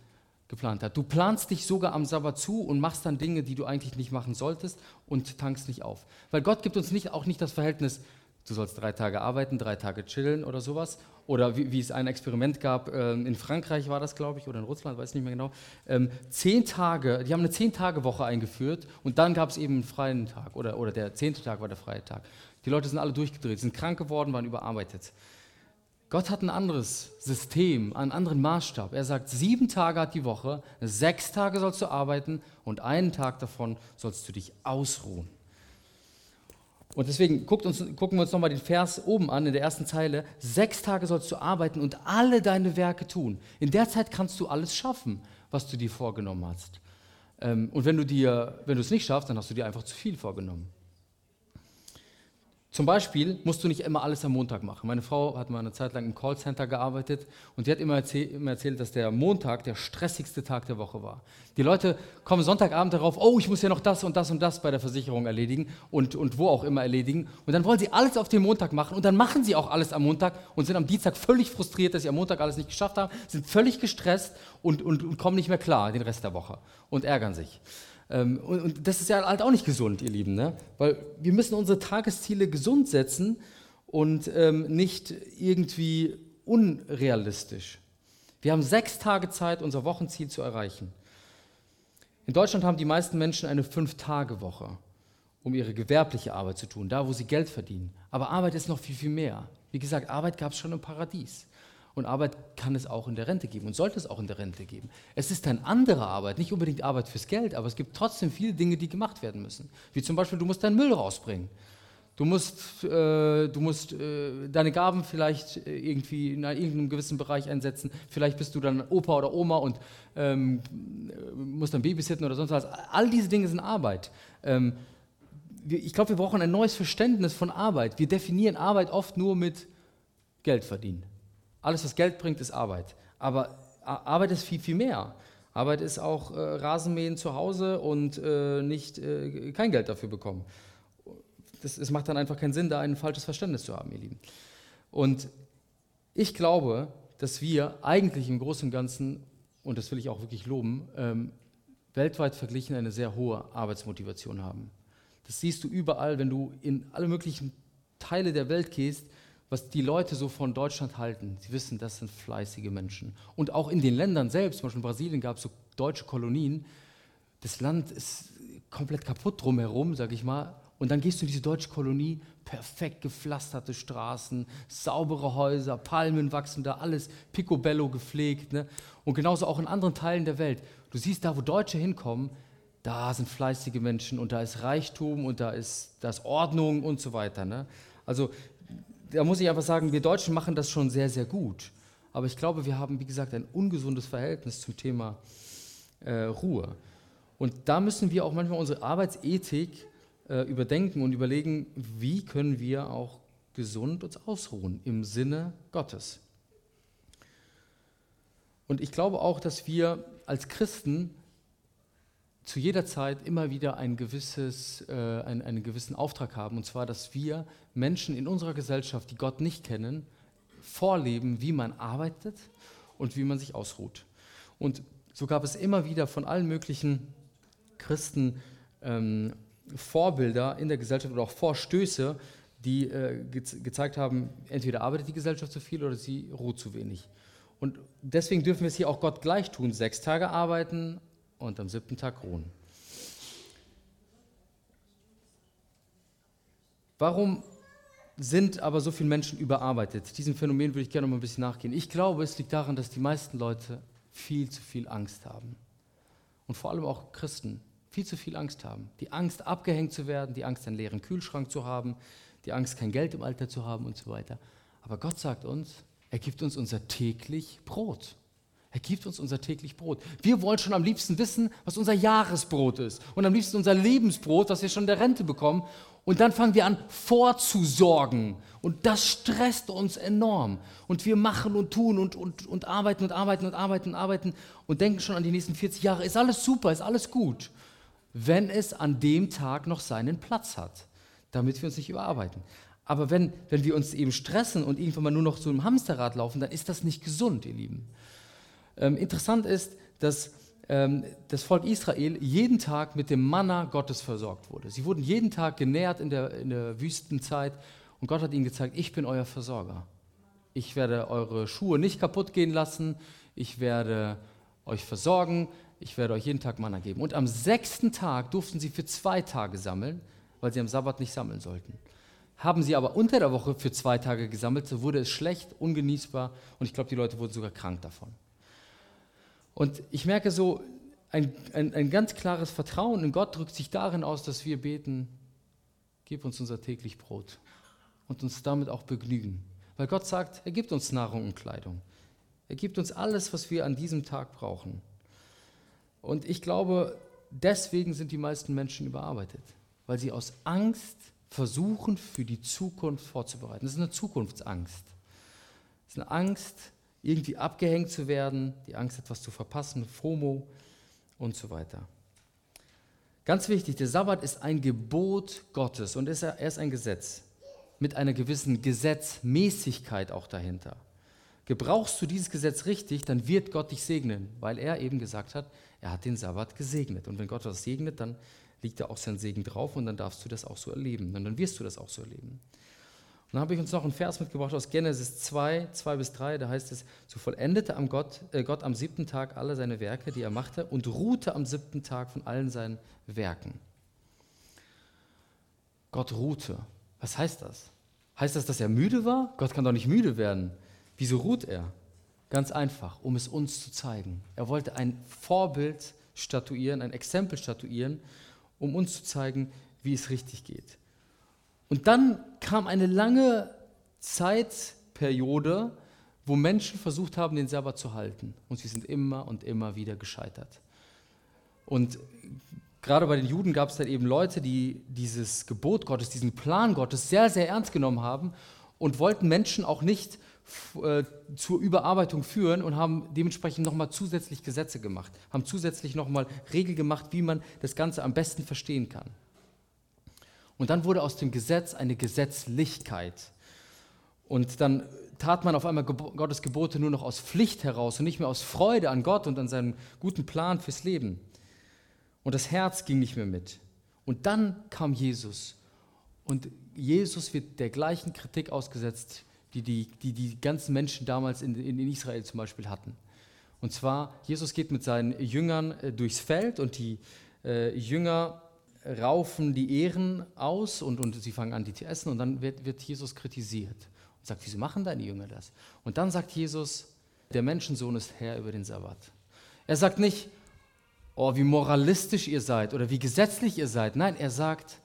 geplant hat. Du planst dich sogar am Sabbat zu und machst dann Dinge, die du eigentlich nicht machen solltest und tankst nicht auf. Weil Gott gibt uns nicht, auch nicht das Verhältnis Du sollst drei Tage arbeiten, drei Tage chillen oder sowas. Oder wie, wie es ein Experiment gab, ähm, in Frankreich war das, glaube ich, oder in Russland, weiß nicht mehr genau. Ähm, zehn Tage, die haben eine Zehn-Tage-Woche eingeführt und dann gab es eben einen freien Tag oder, oder der zehnte Tag war der freie Tag. Die Leute sind alle durchgedreht, sind krank geworden, waren überarbeitet. Gott hat ein anderes System, einen anderen Maßstab. Er sagt, sieben Tage hat die Woche, sechs Tage sollst du arbeiten und einen Tag davon sollst du dich ausruhen. Und deswegen uns, gucken wir uns nochmal den Vers oben an, in der ersten Zeile. Sechs Tage sollst du arbeiten und alle deine Werke tun. In der Zeit kannst du alles schaffen, was du dir vorgenommen hast. Ähm, und wenn du, dir, wenn du es nicht schaffst, dann hast du dir einfach zu viel vorgenommen. Zum Beispiel musst du nicht immer alles am Montag machen. Meine Frau hat mal eine Zeit lang im Callcenter gearbeitet und die hat immer, erzähl immer, erzählt, dass der Montag der stressigste Tag der Woche war. Die Leute kommen Sonntagabend darauf, oh, ich muss ja noch das und das und das bei der Versicherung erledigen und, und wo auch immer erledigen. Und dann wollen sie alles auf den Montag machen und dann machen sie auch alles am Montag und sind am Dienstag völlig frustriert, dass sie am Montag alles nicht geschafft haben, sind völlig gestresst und, und, und kommen nicht mehr klar den Rest der Woche und ärgern sich. Ähm, und, und, das ist ja halt auch nicht gesund, ihr Lieben, ne? weil wir müssen unsere Tagesziele gesund setzen und ähm, nicht irgendwie unrealistisch. Wir haben sechs Tage Zeit, unser Wochenziel zu erreichen. In Deutschland haben die meisten Menschen eine Fünf-Tage-Woche, um ihre gewerbliche Arbeit zu tun, da wo sie Geld verdienen. Aber Arbeit ist noch viel, viel mehr. Wie gesagt, Arbeit gab es schon im Paradies. Und Arbeit kann es auch in der Rente geben und sollte es auch in der Rente geben. Es ist eine andere Arbeit, nicht unbedingt Arbeit fürs Geld, aber es gibt trotzdem viele Dinge, die gemacht werden müssen. Wie zum Beispiel, du musst deinen Müll rausbringen. Du musst, äh, du musst äh, deine Gaben vielleicht äh, irgendwie in irgendeinem gewissen Bereich einsetzen. Vielleicht bist du dann Opa oder Oma und ähm, musst dann babysitten oder sonst was. All diese Dinge sind Arbeit. Ähm, ich glaube, wir brauchen ein neues Verständnis von Arbeit. Wir definieren Arbeit oft nur mit Geld verdienen. Alles, was Geld bringt, ist Arbeit. Aber Arbeit ist viel, viel mehr. Arbeit ist auch äh, Rasenmähen zu Hause und äh, nicht äh, kein Geld dafür bekommen. Das, es macht dann einfach keinen Sinn, da ein falsches Verständnis zu haben, ihr Lieben. Und ich glaube, dass wir eigentlich im Großen und Ganzen, und das will ich auch wirklich loben, ähm, weltweit verglichen eine sehr hohe Arbeitsmotivation haben. Das siehst du überall, wenn du in alle möglichen Teile der Welt gehst was die Leute so von Deutschland halten. Sie wissen, das sind fleißige Menschen. Und auch in den Ländern selbst, zum Beispiel in Brasilien gab es so deutsche Kolonien. Das Land ist komplett kaputt drumherum, sag ich mal. Und dann gehst du in diese deutsche Kolonie, perfekt gepflasterte Straßen, saubere Häuser, Palmen wachsen da, alles picobello gepflegt. Ne? Und genauso auch in anderen Teilen der Welt. Du siehst da, wo Deutsche hinkommen, da sind fleißige Menschen und da ist Reichtum und da ist, da ist Ordnung und so weiter. Ne? Also da muss ich einfach sagen, wir Deutschen machen das schon sehr, sehr gut. Aber ich glaube, wir haben, wie gesagt, ein ungesundes Verhältnis zum Thema äh, Ruhe. Und da müssen wir auch manchmal unsere Arbeitsethik äh, überdenken und überlegen, wie können wir auch gesund uns ausruhen im Sinne Gottes. Und ich glaube auch, dass wir als Christen zu jeder Zeit immer wieder ein gewisses, äh, einen, einen gewissen Auftrag haben, und zwar, dass wir Menschen in unserer Gesellschaft, die Gott nicht kennen, vorleben, wie man arbeitet und wie man sich ausruht. Und so gab es immer wieder von allen möglichen Christen ähm, Vorbilder in der Gesellschaft oder auch Vorstöße, die äh, ge gezeigt haben, entweder arbeitet die Gesellschaft zu viel oder sie ruht zu wenig. Und deswegen dürfen wir es hier auch Gott gleich tun, sechs Tage arbeiten, und am siebten Tag ruhen. Warum sind aber so viele Menschen überarbeitet? Diesem Phänomen würde ich gerne noch mal ein bisschen nachgehen. Ich glaube, es liegt daran, dass die meisten Leute viel zu viel Angst haben. Und vor allem auch Christen viel zu viel Angst haben. Die Angst, abgehängt zu werden, die Angst, einen leeren Kühlschrank zu haben, die Angst, kein Geld im Alter zu haben und so weiter. Aber Gott sagt uns, er gibt uns unser täglich Brot. Er gibt uns unser täglich Brot. Wir wollen schon am liebsten wissen, was unser Jahresbrot ist. Und am liebsten unser Lebensbrot, was wir schon in der Rente bekommen. Und dann fangen wir an, vorzusorgen. Und das stresst uns enorm. Und wir machen und tun und, und, und arbeiten und arbeiten und arbeiten und arbeiten und denken schon an die nächsten 40 Jahre. Ist alles super, ist alles gut. Wenn es an dem Tag noch seinen Platz hat, damit wir uns nicht überarbeiten. Aber wenn, wenn wir uns eben stressen und irgendwann mal nur noch so im Hamsterrad laufen, dann ist das nicht gesund, ihr Lieben. Ähm, interessant ist, dass ähm, das Volk Israel jeden Tag mit dem Manna Gottes versorgt wurde. Sie wurden jeden Tag genährt in der, in der Wüstenzeit Und Gott hat ihnen gezeigt, ich bin euer Versorger. Ich werde eure Schuhe nicht kaputt gehen lassen. Ich werde euch versorgen. Ich werde euch jeden Tag Manna geben. Und am sechsten Tag durften sie für zwei Tage sammeln, weil sie am Sabbat nicht sammeln sollten. Haben sie aber unter der Woche für zwei Tage gesammelt, so wurde es schlecht, ungenießbar und ich glaube, die Leute wurden sogar krank davon. Und ich merke so, ein, ein, ein ganz klares Vertrauen in Gott drückt sich darin aus, dass wir beten, gib uns unser täglich Brot und uns damit auch begnügen. Weil Gott sagt, er gibt uns Nahrung und Kleidung. Er gibt uns alles, was wir an diesem Tag brauchen. Und ich glaube, deswegen sind die meisten Menschen überarbeitet, weil sie aus Angst versuchen, für die Zukunft vorzubereiten. Das ist eine Zukunftsangst. Das ist eine Angst, irgendwie abgehängt zu werden, die Angst, etwas zu verpassen, FOMO und so weiter. Ganz wichtig, der Sabbat ist ein Gebot Gottes und er ist ein Gesetz mit einer gewissen Gesetzmäßigkeit auch dahinter. Gebrauchst du dieses Gesetz richtig, dann wird Gott dich segnen, weil er eben gesagt hat, er hat den Sabbat gesegnet. Und wenn Gott das segnet, dann liegt da auch sein Segen drauf und dann darfst du das auch so erleben. Und dann wirst du das auch so erleben. Dann habe ich uns noch einen Vers mitgebracht aus Genesis 2, 2 bis 3, da heißt es, so vollendete am Gott, äh Gott am siebten Tag alle seine Werke, die er machte, und ruhte am siebten Tag von allen seinen Werken. Gott ruhte. Was heißt das? Heißt das, dass er müde war? Gott kann doch nicht müde werden. Wieso ruht er? Ganz einfach, um es uns zu zeigen. Er wollte ein Vorbild statuieren, ein Exempel statuieren, um uns zu zeigen, wie es richtig geht. Und dann kam eine lange Zeitperiode, wo Menschen versucht haben, den Sabbat zu halten. Und sie sind immer und immer wieder gescheitert. Und gerade bei den Juden gab es dann eben Leute, die dieses Gebot Gottes, diesen Plan Gottes sehr, sehr ernst genommen haben und wollten Menschen auch nicht äh, zur Überarbeitung führen und haben dementsprechend nochmal zusätzlich Gesetze gemacht, haben zusätzlich nochmal Regeln gemacht, wie man das Ganze am besten verstehen kann. Und dann wurde aus dem Gesetz eine Gesetzlichkeit. Und dann tat man auf einmal Gottes Gebote nur noch aus Pflicht heraus und nicht mehr aus Freude an Gott und an seinem guten Plan fürs Leben. Und das Herz ging nicht mehr mit. Und dann kam Jesus. Und Jesus wird der gleichen Kritik ausgesetzt, die die, die, die ganzen Menschen damals in, in Israel zum Beispiel hatten. Und zwar, Jesus geht mit seinen Jüngern äh, durchs Feld und die äh, Jünger raufen die Ehren aus und, und sie fangen an, die zu essen und dann wird, wird Jesus kritisiert und sagt, wieso machen deine Jünger das? Und dann sagt Jesus, der Menschensohn ist Herr über den Sabbat. Er sagt nicht, oh, wie moralistisch ihr seid oder wie gesetzlich ihr seid. Nein, er sagt,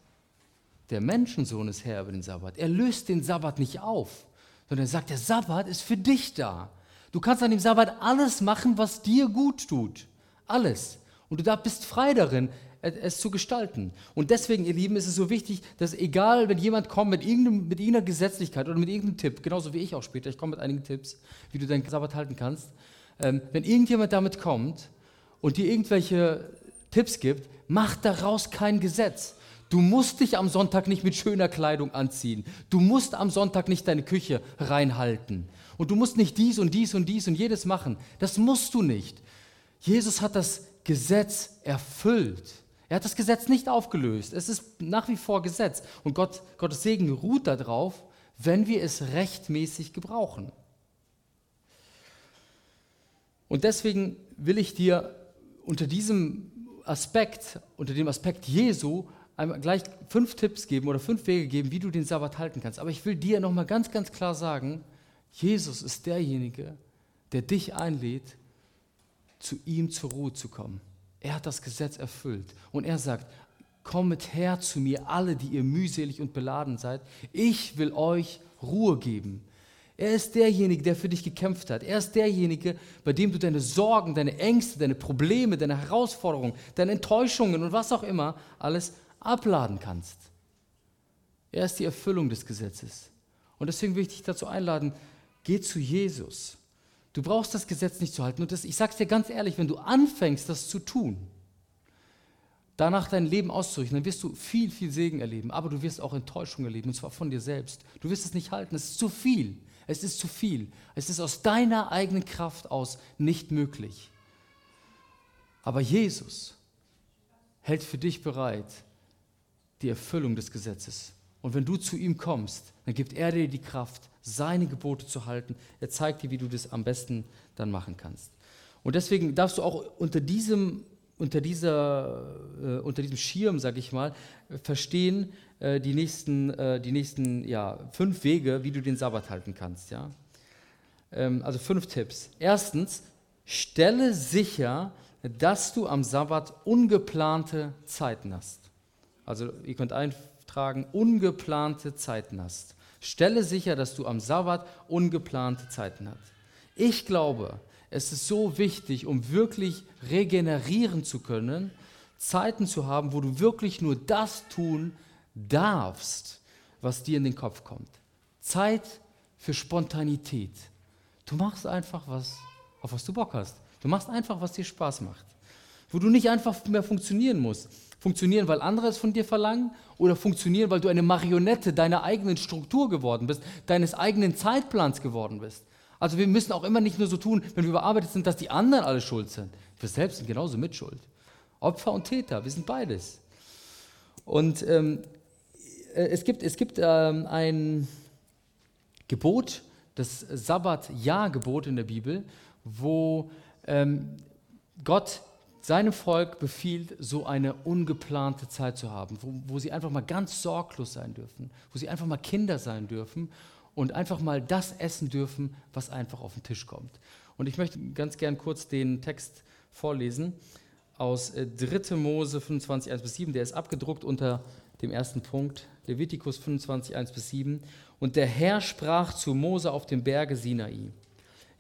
der Menschensohn ist Herr über den Sabbat. Er löst den Sabbat nicht auf, sondern er sagt, der Sabbat ist für dich da. Du kannst an dem Sabbat alles machen, was dir gut tut. Alles. Und du bist frei darin, es zu gestalten. Und deswegen, ihr Lieben, ist es so wichtig, dass egal, wenn jemand kommt mit, mit irgendeiner Gesetzlichkeit oder mit irgendeinem Tipp, genauso wie ich auch später, ich komme mit einigen Tipps, wie du deinen Sabbat halten kannst, ähm, wenn irgendjemand damit kommt und dir irgendwelche Tipps gibt, mach daraus kein Gesetz. Du musst dich am Sonntag nicht mit schöner Kleidung anziehen. Du musst am Sonntag nicht deine Küche reinhalten. Und du musst nicht dies und dies und dies und jedes machen. Das musst du nicht. Jesus hat das Gesetz erfüllt. Er hat das Gesetz nicht aufgelöst. Es ist nach wie vor Gesetz. Und Gott, Gottes Segen ruht darauf, wenn wir es rechtmäßig gebrauchen. Und deswegen will ich dir unter diesem Aspekt, unter dem Aspekt Jesu, gleich fünf Tipps geben oder fünf Wege geben, wie du den Sabbat halten kannst. Aber ich will dir nochmal ganz, ganz klar sagen, Jesus ist derjenige, der dich einlädt, zu ihm zur Ruhe zu kommen. Er hat das Gesetz erfüllt. Und er sagt, kommet her zu mir, alle, die ihr mühselig und beladen seid. Ich will euch Ruhe geben. Er ist derjenige, der für dich gekämpft hat. Er ist derjenige, bei dem du deine Sorgen, deine Ängste, deine Probleme, deine Herausforderungen, deine Enttäuschungen und was auch immer alles abladen kannst. Er ist die Erfüllung des Gesetzes. Und deswegen will ich dich dazu einladen, geh zu Jesus. Du brauchst das Gesetz nicht zu halten. Und das, ich sage es dir ganz ehrlich, wenn du anfängst, das zu tun, danach dein Leben auszurichten, dann wirst du viel, viel Segen erleben. Aber du wirst auch Enttäuschung erleben, und zwar von dir selbst. Du wirst es nicht halten. Es ist zu viel. Es ist zu viel. Es ist aus deiner eigenen Kraft aus nicht möglich. Aber Jesus hält für dich bereit die Erfüllung des Gesetzes. Und wenn du zu ihm kommst, dann gibt er dir die Kraft, seine Gebote zu halten. Er zeigt dir, wie du das am besten dann machen kannst. Und deswegen darfst du auch unter diesem, unter dieser, äh, unter diesem Schirm, sag ich mal, verstehen äh, die nächsten, äh, die nächsten ja, fünf Wege, wie du den Sabbat halten kannst. Ja? Ähm, also fünf Tipps. Erstens, stelle sicher, dass du am Sabbat ungeplante Zeiten hast. Also ihr könnt eintragen, ungeplante Zeiten hast. Stelle sicher, dass du am Sabbat ungeplante Zeiten hast. Ich glaube, es ist so wichtig, um wirklich regenerieren zu können, Zeiten zu haben, wo du wirklich nur das tun darfst, was dir in den Kopf kommt. Zeit für Spontanität. Du machst einfach was, auf was du Bock hast. Du machst einfach, was dir Spaß macht. Wo du nicht einfach mehr funktionieren musst. Funktionieren, weil andere es von dir verlangen oder funktionieren, weil du eine Marionette deiner eigenen Struktur geworden bist, deines eigenen Zeitplans geworden bist. Also wir müssen auch immer nicht nur so tun, wenn wir überarbeitet sind, dass die anderen alle schuld sind. Wir selbst sind genauso mitschuld. Opfer und Täter, wir sind beides. Und ähm, äh, es gibt, es gibt ähm, ein Gebot, das Sabbat-Jahr-Gebot in der Bibel, wo ähm, Gott seinem Volk befiehlt, so eine ungeplante Zeit zu haben, wo, wo sie einfach mal ganz sorglos sein dürfen, wo sie einfach mal Kinder sein dürfen und einfach mal das essen dürfen, was einfach auf den Tisch kommt. Und ich möchte ganz gern kurz den Text vorlesen aus 3. Äh, Mose 25, 1 bis 7. Der ist abgedruckt unter dem ersten Punkt. Levitikus 25, 1 bis 7. Und der Herr sprach zu Mose auf dem Berge Sinai: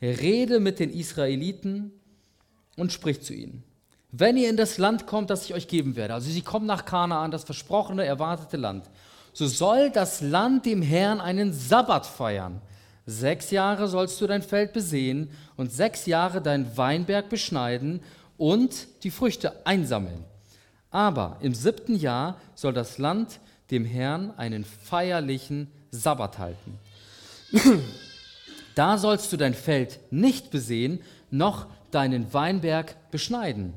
Rede mit den Israeliten und sprich zu ihnen. Wenn ihr in das Land kommt, das ich euch geben werde, also sie kommen nach Kanaan, das versprochene, erwartete Land, so soll das Land dem Herrn einen Sabbat feiern. Sechs Jahre sollst du dein Feld besehen und sechs Jahre dein Weinberg beschneiden und die Früchte einsammeln. Aber im siebten Jahr soll das Land dem Herrn einen feierlichen Sabbat halten. da sollst du dein Feld nicht besehen, noch deinen Weinberg beschneiden.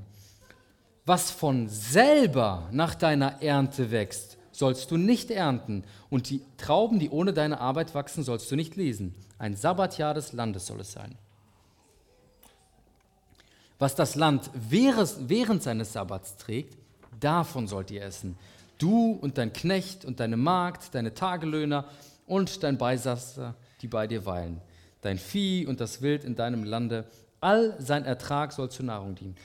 Was von selber nach deiner Ernte wächst, sollst du nicht ernten, und die Trauben, die ohne deine Arbeit wachsen, sollst du nicht lesen. Ein Sabbatjahr des Landes soll es sein. Was das Land während seines Sabbats trägt, davon sollt ihr essen. Du und dein Knecht und deine Magd, deine Tagelöhner und dein Beisasser, die bei dir weilen. Dein Vieh und das Wild in deinem Lande, all sein Ertrag soll zur Nahrung dienen.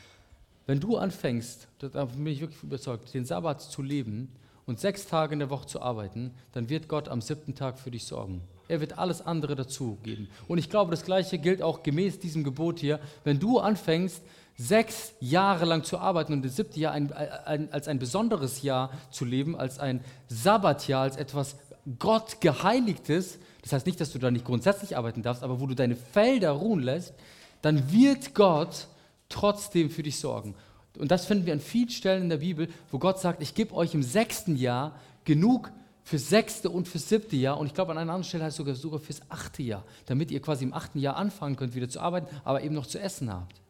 Wenn du anfängst, da bin ich wirklich überzeugt, den Sabbat zu leben, und sechs Tage in der Woche zu arbeiten, dann wird Gott am siebten Tag für dich sorgen. Er wird alles andere dazu geben. Und ich glaube, das Gleiche gilt auch gemäß diesem Gebot hier. Wenn du anfängst, sechs Jahre lang zu arbeiten und das siebte Jahr ein, ein, als ein besonderes Jahr zu leben, als ein Sabbatjahr, als etwas Gott geheiligtes, das heißt nicht, dass du da nicht grundsätzlich arbeiten darfst, aber wo du deine Felder ruhen lässt, dann wird Gott trotzdem für dich sorgen. Und das finden wir an vielen Stellen in der Bibel, wo Gott sagt, ich gebe euch im sechsten Jahr genug fürs sechste und fürs siebte Jahr. Und ich glaube, an einer anderen Stelle heißt es sogar, sogar fürs achte Jahr, damit ihr quasi im achten Jahr anfangen könnt, wieder zu arbeiten, aber eben noch zu essen habt.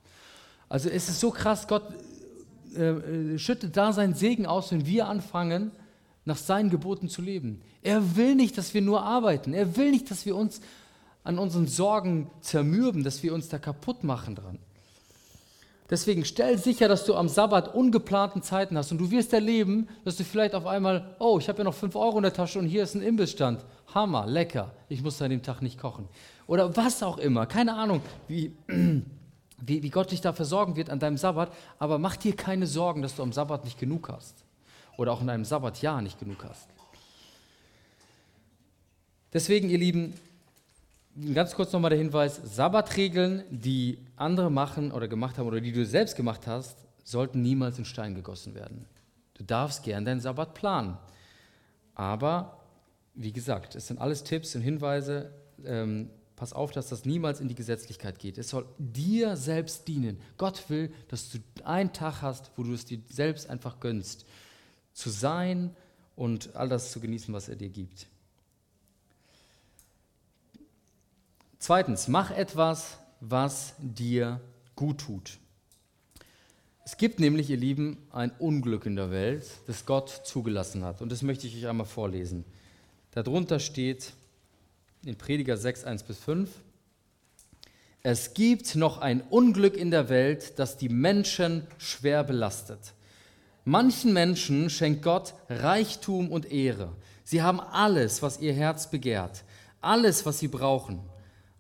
Also es ist so krass, Gott äh, äh schüttet da seinen Segen aus, wenn wir anfangen, nach seinen Geboten zu leben. Er will nicht, dass wir nur arbeiten. Er will nicht, dass wir uns an unseren Sorgen zermürben, dass wir uns da kaputt machen dran. Deswegen stell sicher, dass du am Sabbat ungeplanten Zeiten hast und du wirst erleben, dass du vielleicht auf einmal, oh, ich habe ja noch 5 Euro in der Tasche und hier ist ein Imbissstand. Hammer, lecker, ich muss an dem Tag nicht kochen. Oder was auch immer, keine Ahnung, wie, [clears throat] wie, wie Gott dich da versorgen wird an deinem Sabbat, aber mach dir keine Sorgen, dass du am Sabbat nicht genug hast. Oder auch in einem Sabbatjahr nicht genug hast. Deswegen, ihr Lieben, ganz kurz nochmal der Hinweis, Sabbatregeln, die andere machen oder gemacht haben oder die du selbst gemacht hast, sollten niemals in Stein gegossen werden. Du darfst gern deinen Sabbat planen. Aber, wie gesagt, es sind alles Tipps und Hinweise. Ähm, pass auf, dass das niemals in die Gesetzlichkeit geht. Es soll dir selbst dienen. Gott will, dass du einen Tag hast, wo du es dir selbst einfach gönnst, zu sein und all das zu genießen, was er dir gibt. Zweitens, mach etwas, was dir gut tut. Es gibt nämlich, ihr Lieben, ein Unglück in der Welt, das Gott zugelassen hat. Und das möchte ich euch einmal vorlesen. Darunter steht in Prediger 6, 1 bis 5. Es gibt noch ein Unglück in der Welt, das die Menschen schwer belastet. Manchen Menschen schenkt Gott Reichtum und Ehre. Sie haben alles, was ihr Herz begehrt, alles, was sie brauchen.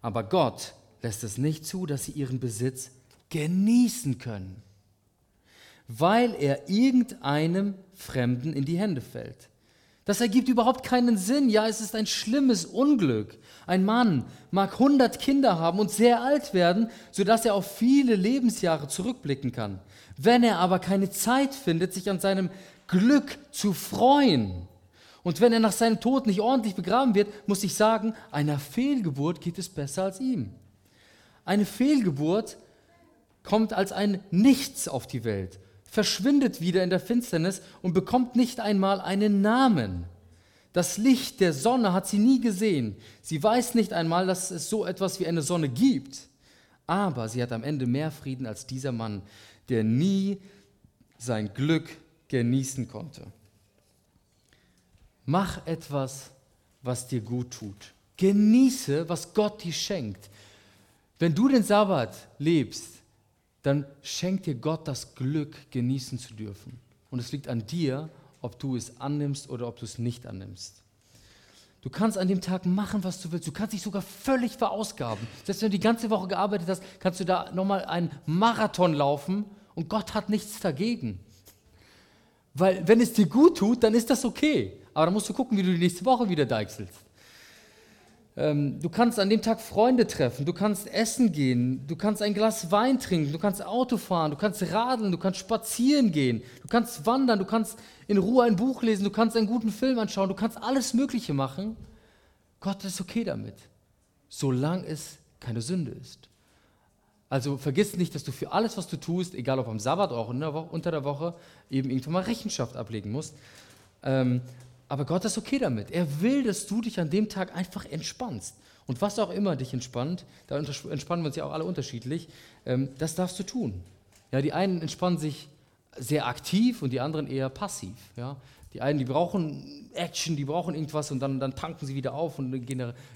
Aber Gott lässt es nicht zu, dass sie ihren Besitz genießen können, weil er irgendeinem Fremden in die Hände fällt. Das ergibt überhaupt keinen Sinn. Ja, es ist ein schlimmes Unglück. Ein Mann mag 100 Kinder haben und sehr alt werden, sodass er auf viele Lebensjahre zurückblicken kann. Wenn er aber keine Zeit findet, sich an seinem Glück zu freuen, und wenn er nach seinem Tod nicht ordentlich begraben wird, muss ich sagen, einer Fehlgeburt geht es besser als ihm. Eine Fehlgeburt kommt als ein Nichts auf die Welt verschwindet wieder in der Finsternis und bekommt nicht einmal einen Namen. Das Licht der Sonne hat sie nie gesehen. Sie weiß nicht einmal, dass es so etwas wie eine Sonne gibt. Aber sie hat am Ende mehr Frieden als dieser Mann, der nie sein Glück genießen konnte. Mach etwas, was dir gut tut. Genieße, was Gott dir schenkt. Wenn du den Sabbat lebst, dann schenkt dir Gott das Glück, genießen zu dürfen. Und es liegt an dir, ob du es annimmst oder ob du es nicht annimmst. Du kannst an dem Tag machen, was du willst. Du kannst dich sogar völlig verausgaben. Selbst wenn du die ganze Woche gearbeitet hast, kannst du da nochmal einen Marathon laufen und Gott hat nichts dagegen. Weil wenn es dir gut tut, dann ist das okay. Aber dann musst du gucken, wie du die nächste Woche wieder deichselst. Ähm, du kannst an dem Tag Freunde treffen, du kannst essen gehen, du kannst ein Glas Wein trinken, du kannst Auto fahren, du kannst radeln, du kannst spazieren gehen, du kannst wandern, du kannst in Ruhe ein Buch lesen, du kannst einen guten Film anschauen, du kannst alles Mögliche machen. Gott ist okay damit, solange es keine Sünde ist. Also vergiss nicht, dass du für alles, was du tust, egal ob am Sabbat oder auch unter der Woche, eben irgendwann mal Rechenschaft ablegen musst. Ähm, aber Gott ist okay damit. Er will, dass du dich an dem Tag einfach entspannst. Und was auch immer dich entspannt, da entspannen wir uns ja auch alle unterschiedlich, ähm, das darfst du tun. Ja, die einen entspannen sich sehr aktiv und die anderen eher passiv. Ja. Die einen, die brauchen Action, die brauchen irgendwas und dann, dann tanken sie wieder auf und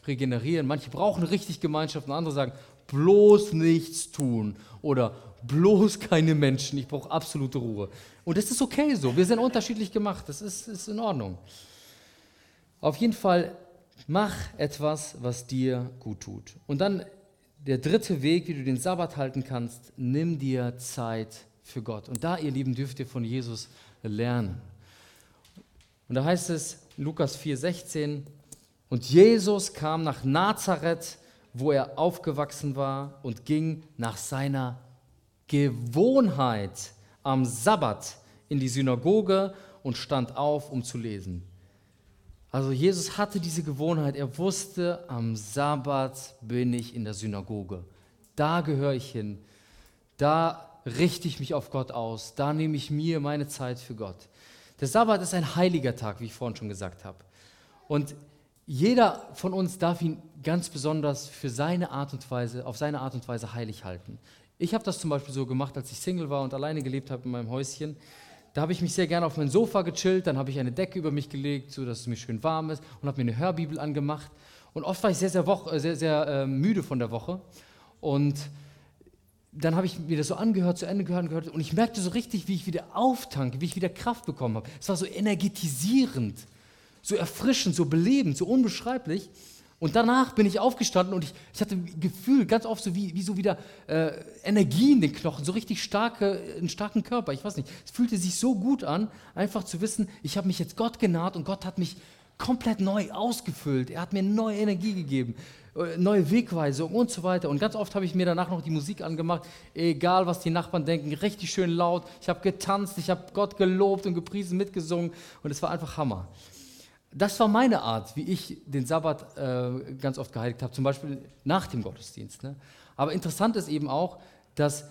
regenerieren. Manche brauchen richtig Gemeinschaft und andere sagen, bloß nichts tun oder bloß keine Menschen, ich brauche absolute Ruhe. Und das ist okay so, wir sind unterschiedlich gemacht, das ist, ist in Ordnung. Auf jeden Fall, mach etwas, was dir gut tut. Und dann der dritte Weg, wie du den Sabbat halten kannst, nimm dir Zeit für Gott. Und da, ihr Lieben, dürft ihr von Jesus lernen. Und da heißt es, Lukas 4,16, und Jesus kam nach Nazareth, wo er aufgewachsen war, und ging nach seiner Gewohnheit am Sabbat in die Synagoge und stand auf, um zu lesen. Also Jesus hatte diese Gewohnheit, er wusste, am Sabbat bin ich in der Synagoge. Da gehöre ich hin. Da richte ich mich auf Gott aus. Da nehme ich mir meine Zeit für Gott. Der Sabbat ist ein heiliger Tag, wie ich vorhin schon gesagt habe. Und jeder von uns darf ihn ganz besonders für seine Art und Weise, auf seine Art und Weise heilig halten. Ich habe das zum Beispiel so gemacht, als ich Single war und alleine gelebt habe in meinem Häuschen. Da habe ich mich sehr gerne auf mein Sofa gechillt, dann habe ich eine Decke über mich gelegt, so dass es mir schön warm ist und habe mir eine Hörbibel angemacht. Und oft war ich sehr, sehr, Woche, äh, sehr, sehr äh, müde von der Woche. Und dann habe ich mir das so angehört, zu Ende gehört, gehört und ich merkte so richtig, wie ich wieder auftanke, wie ich wieder Kraft bekommen habe. Es war so energetisierend, so erfrischend, so belebend, so unbeschreiblich. Und danach bin ich aufgestanden und ich, ich hatte ein Gefühl, ganz oft so wie, wie so wieder äh, Energie in den Knochen, so richtig starke, einen starken Körper. Ich weiß nicht, es fühlte sich so gut an, einfach zu wissen, ich habe mich jetzt Gott genaht und Gott hat mich komplett neu ausgefüllt. Er hat mir neue Energie gegeben, äh, neue Wegweisung und so weiter. Und ganz oft habe ich mir danach noch die Musik angemacht, egal was die Nachbarn denken, richtig schön laut. Ich habe getanzt, ich habe Gott gelobt und gepriesen, mitgesungen und es war einfach Hammer das war meine Art, wie ich den Sabbat äh, ganz oft geheiligt habe, zum Beispiel nach dem Gottesdienst. Ne? Aber interessant ist eben auch, dass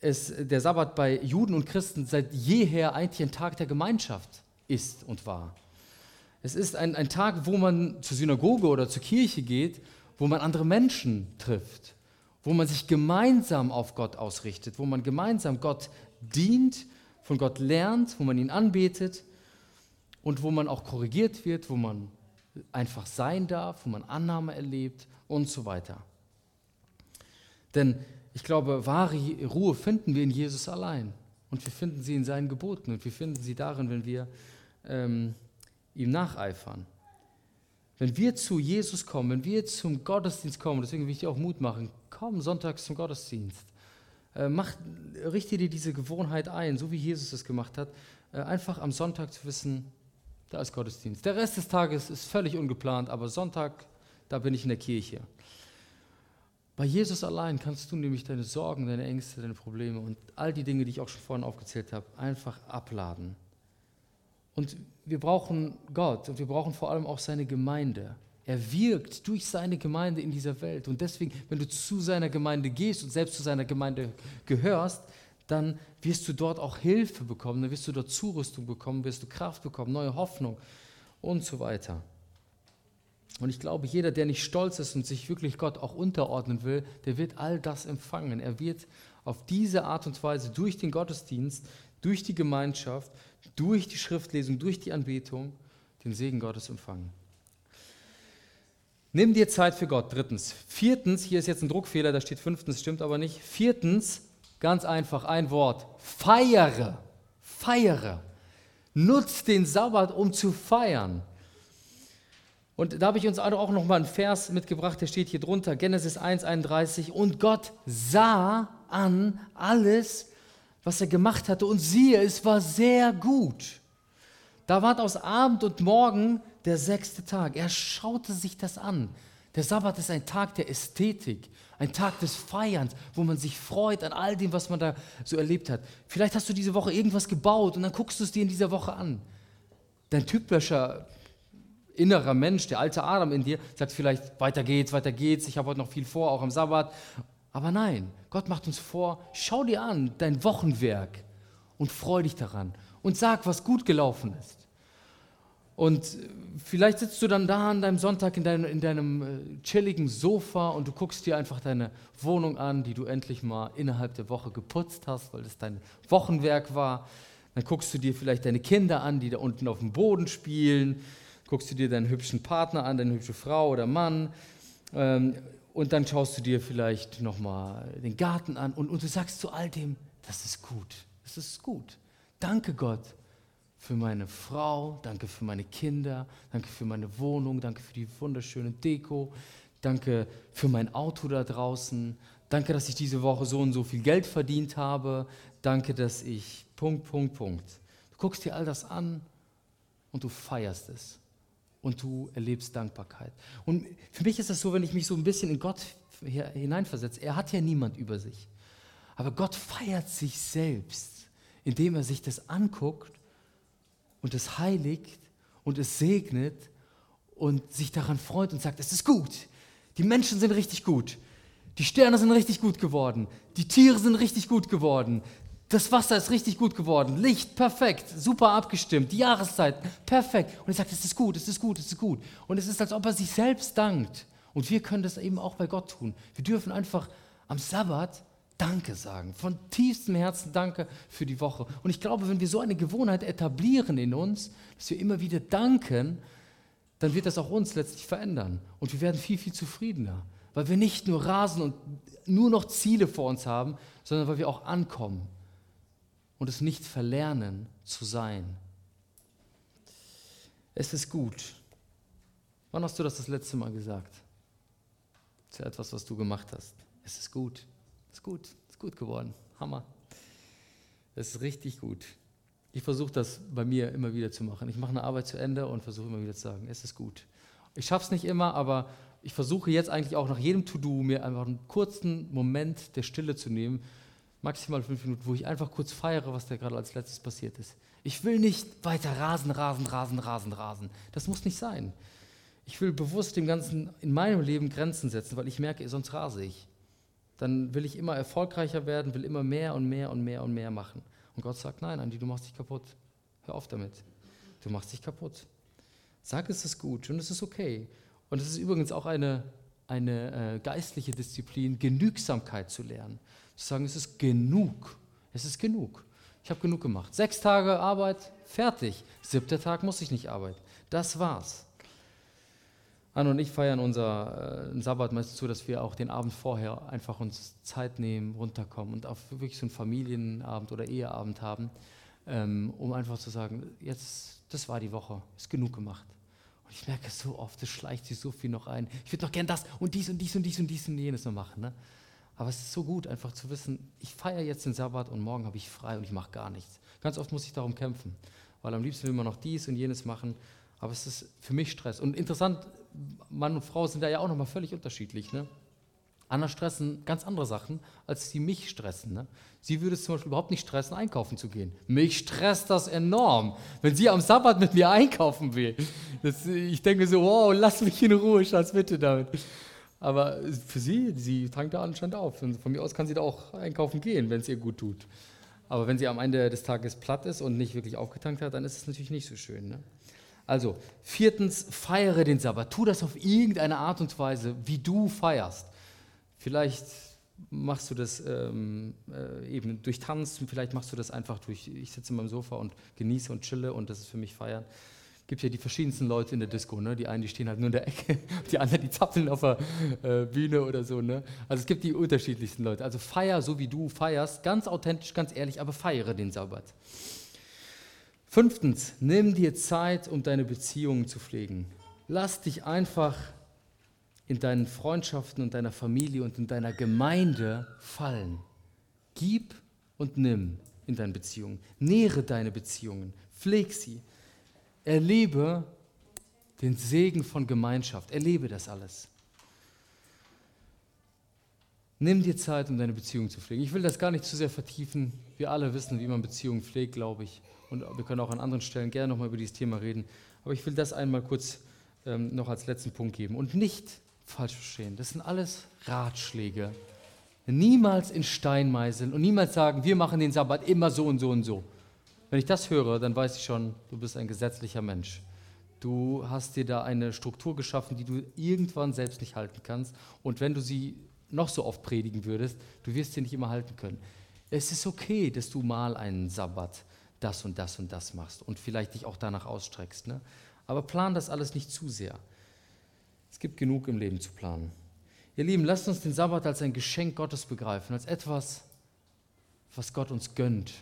es, der Sabbat bei Juden und Christen seit jeher eigentlich ein Tag der Gemeinschaft ist und war. Es ist ein, ein Tag, wo man zur Synagoge oder zur Kirche geht, wo man andere Menschen trifft, wo man sich gemeinsam auf Gott ausrichtet, wo man gemeinsam Gott dient, von Gott lernt, wo man ihn anbetet und wo man auch korrigiert wird, wo man einfach sein darf, wo man Annahme erlebt und so weiter. Denn ich glaube, wahre Ruhe finden wir in Jesus allein. Und wir finden sie in seinen Geboten und wir finden sie darin, wenn wir ähm, ihm nacheifern. Wenn wir zu Jesus kommen, wenn wir zum Gottesdienst kommen, deswegen will ich dir auch Mut machen, komm sonntags zum Gottesdienst. Äh, mach, richte dir diese Gewohnheit ein, so wie Jesus es gemacht hat, äh, einfach am Sonntag zu wissen, da ist Gottesdienst. Der Rest des Tages ist völlig ungeplant, aber Sonntag, da bin ich in der Kirche. Bei Jesus allein kannst du nämlich deine Sorgen, deine Ängste, deine Probleme und all die Dinge, die ich auch schon vorhin aufgezählt habe, einfach abladen. Und wir brauchen Gott und wir brauchen vor allem auch seine Gemeinde. Er wirkt durch seine Gemeinde in dieser Welt. Und deswegen, wenn du zu seiner Gemeinde gehst und selbst zu seiner Gemeinde gehörst, dann wirst du dort auch Hilfe bekommen, dann wirst du dort Zurüstung bekommen, wirst du Kraft bekommen, neue Hoffnung und so weiter. Und ich glaube, jeder, der nicht stolz ist und sich wirklich Gott auch unterordnen will, der wird all das empfangen. Er wird auf diese Art und Weise durch den Gottesdienst, durch die Gemeinschaft, durch die Schriftlesung, durch die Anbetung den Segen Gottes empfangen. Nimm dir Zeit für Gott. Drittens. Viertens, hier ist jetzt ein Druckfehler, da steht fünftens, stimmt aber nicht. Viertens, ganz einfach, ein Wort. Feiere. Feiere. Nutz den Sabbat, um zu feiern. Und da habe ich uns auch noch mal einen Vers mitgebracht, der steht hier drunter, Genesis 1,31. Und Gott sah an alles, was er gemacht hatte, und siehe, es war sehr gut. Da war aus Abend und Morgen der sechste Tag. Er schaute sich das an. Der Sabbat ist ein Tag der Ästhetik, ein Tag des Feierns, wo man sich freut an all dem, was man da so erlebt hat. Vielleicht hast du diese Woche irgendwas gebaut und dann guckst du es dir in dieser Woche an. Dein typischer innerer Mensch, der alte Adam in dir, sagt vielleicht, weiter geht's, weiter geht's, ich habe heute noch viel vor, auch am Sabbat. Aber nein, Gott macht uns vor, schau dir an dein Wochenwerk und freu dich daran und sag, was gut gelaufen ist. Und vielleicht sitzt du dann da an deinem Sonntag in, dein, in deinem äh, chilligen Sofa und du guckst dir einfach deine Wohnung an, die du endlich mal innerhalb der Woche geputzt hast, weil es dein Wochenwerk war. Dann guckst du dir vielleicht deine Kinder an, die da unten auf dem Boden spielen. Guckst du dir deinen hübschen Partner an, deine hübsche Frau oder Mann. Ähm, und dann schaust du dir vielleicht nochmal den Garten an und, und du sagst zu all dem, das ist gut, das ist gut. Danke Gott für meine Frau, danke für meine Kinder, danke für meine Wohnung, danke für die wunderschöne Deko, danke für mein Auto da draußen, danke, dass ich diese Woche so und so viel Geld verdient habe, danke, dass ich Punkt, Punkt, Punkt. Du guckst dir all das an und du feierst es und du erlebst Dankbarkeit. Und für mich ist das so, wenn ich mich so ein bisschen in Gott hineinversetze, er hat ja niemand über sich, aber Gott feiert sich selbst, indem er sich das anguckt und es heiligt und es segnet und sich daran freut und sagt, es ist gut. Die Menschen sind richtig gut. Die Sterne sind richtig gut geworden. Die Tiere sind richtig gut geworden. Das Wasser ist richtig gut geworden. Licht perfekt, super abgestimmt. Die Jahreszeit perfekt. Und er sagt, es ist gut, es ist gut, es ist gut. Und es ist, als ob er sich selbst dankt. Und wir können das eben auch bei Gott tun. Wir dürfen einfach am Sabbat Danke sagen. Von tiefstem Herzen Danke für die Woche. Und ich glaube, wenn wir so eine Gewohnheit etablieren in uns, dass wir immer wieder danken, dann wird das auch uns letztlich verändern. Und wir werden viel, viel zufriedener. Weil wir nicht nur rasen und nur noch Ziele vor uns haben, sondern weil wir auch ankommen und es nicht verlernen zu sein. Es ist gut. Wann hast du das das letzte Mal gesagt? Zu etwas, was du gemacht hast. Es ist gut. Ist gut, ist gut geworden. Hammer. Es ist richtig gut. Ich versuche das bei mir immer wieder zu machen. Ich mache eine Arbeit zu Ende und versuche immer wieder zu sagen, es ist gut. Ich schaffe es nicht immer, aber ich versuche jetzt eigentlich auch nach jedem To-Do mir einfach einen kurzen Moment der Stille zu nehmen, maximal fünf Minuten, wo ich einfach kurz feiere, was da gerade als letztes passiert ist. Ich will nicht weiter rasen, rasen, rasen, rasen, rasen. Das muss nicht sein. Ich will bewusst dem Ganzen in meinem Leben Grenzen setzen, weil ich merke, sonst rase ich dann will ich immer erfolgreicher werden, will immer mehr und mehr und mehr und mehr machen. Und Gott sagt, nein, Andi, du machst dich kaputt. Hör auf damit. Du machst dich kaputt. Sag, es ist gut und es ist okay. Und es ist übrigens auch eine, eine äh, geistliche Disziplin, Genügsamkeit zu lernen. Zu sagen, es ist genug. Es ist genug. Ich habe genug gemacht. Sechs Tage Arbeit, fertig. Siebter Tag muss ich nicht arbeiten. Das war's. Anne und ich feiern unser äh, Sabbat meistens so, dass wir auch den Abend vorher einfach uns Zeit nehmen, runterkommen und auch wirklich so einen Familienabend oder Eheabend haben, ähm, um einfach zu sagen, jetzt, das war die Woche, ist genug gemacht. Und ich merke so oft, es schleicht sich so viel noch ein. Ich würde noch gern das und dies und dies und dies und dies und jenes noch machen. Ne? Aber es ist so gut, einfach zu wissen, ich feiere jetzt den Sabbat und morgen habe ich frei und ich mache gar nichts. Ganz oft muss ich darum kämpfen, weil am liebsten will man noch dies und jenes machen, aber es ist für mich Stress. Und interessant, Mann und Frau sind da ja auch nochmal völlig unterschiedlich. Ne? Anna stressen ganz andere Sachen, als sie mich stressen. Ne? Sie würde es zum Beispiel überhaupt nicht stressen, einkaufen zu gehen. Mich stresst das enorm, wenn sie am Sabbat mit mir einkaufen will. Das, ich denke so, wow, lass mich in Ruhe, Schatz, bitte damit. Aber für sie, sie tankt da anscheinend auf. von mir aus kann sie da auch einkaufen gehen, wenn es ihr gut tut. Aber wenn sie am Ende des Tages platt ist und nicht wirklich aufgetankt hat, dann ist es natürlich nicht so schön. Ne? Also, viertens, feiere den Sabbat. Tu das auf irgendeine Art und Weise, wie du feierst. Vielleicht machst du das ähm, äh, eben durch Tanzen, vielleicht machst du das einfach durch, ich sitze in meinem Sofa und genieße und chille und das ist für mich Feiern. Gibt ja die verschiedensten Leute in der Disco, ne? die einen, die stehen halt nur in der Ecke, [laughs] die anderen, die zappeln auf der äh, Bühne oder so. Ne? Also es gibt die unterschiedlichsten Leute. Also feier so, wie du feierst, ganz authentisch, ganz ehrlich, aber feiere den Sabbat. Fünftens, nimm dir Zeit, um deine Beziehungen zu pflegen. Lass dich einfach in deinen Freundschaften und deiner Familie und in deiner Gemeinde fallen. Gib und nimm in deinen Beziehungen. Nähre deine Beziehungen. Pfleg sie. Erlebe den Segen von Gemeinschaft. Erlebe das alles. Nimm dir Zeit, um deine Beziehung zu pflegen. Ich will das gar nicht zu sehr vertiefen. Wir alle wissen, wie man Beziehungen pflegt, glaube ich und wir können auch an anderen Stellen gerne nochmal über dieses Thema reden. Aber ich will das einmal kurz ähm, noch als letzten Punkt geben. Und nicht falsch verstehen, das sind alles Ratschläge. Niemals in Stein meißeln und niemals sagen, wir machen den Sabbat immer so und so und so. Wenn ich das höre, dann weiß ich schon, du bist ein gesetzlicher Mensch. Du hast dir da eine Struktur geschaffen, die du irgendwann selbst nicht halten kannst. Und wenn du sie noch so oft predigen würdest, du wirst sie nicht immer halten können. Es ist okay, dass du mal einen Sabbat das und das und das machst und vielleicht dich auch danach ausstreckst. Ne? Aber plan das alles nicht zu sehr. Es gibt genug im Leben zu planen. Ihr Lieben, lasst uns den Sabbat als ein Geschenk Gottes begreifen, als etwas, was Gott uns gönnt.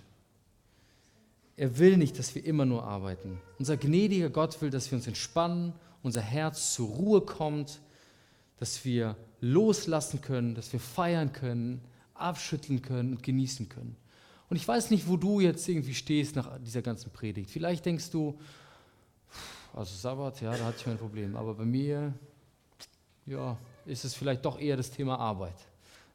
Er will nicht, dass wir immer nur arbeiten. Unser gnädiger Gott will, dass wir uns entspannen, unser Herz zur Ruhe kommt, dass wir loslassen können, dass wir feiern können, abschütteln können und genießen können. Und ich weiß nicht, wo du jetzt irgendwie stehst nach dieser ganzen Predigt. Vielleicht denkst du, also Sabbat, ja, da hatte ich mein Problem. Aber bei mir, ja, ist es vielleicht doch eher das Thema Arbeit.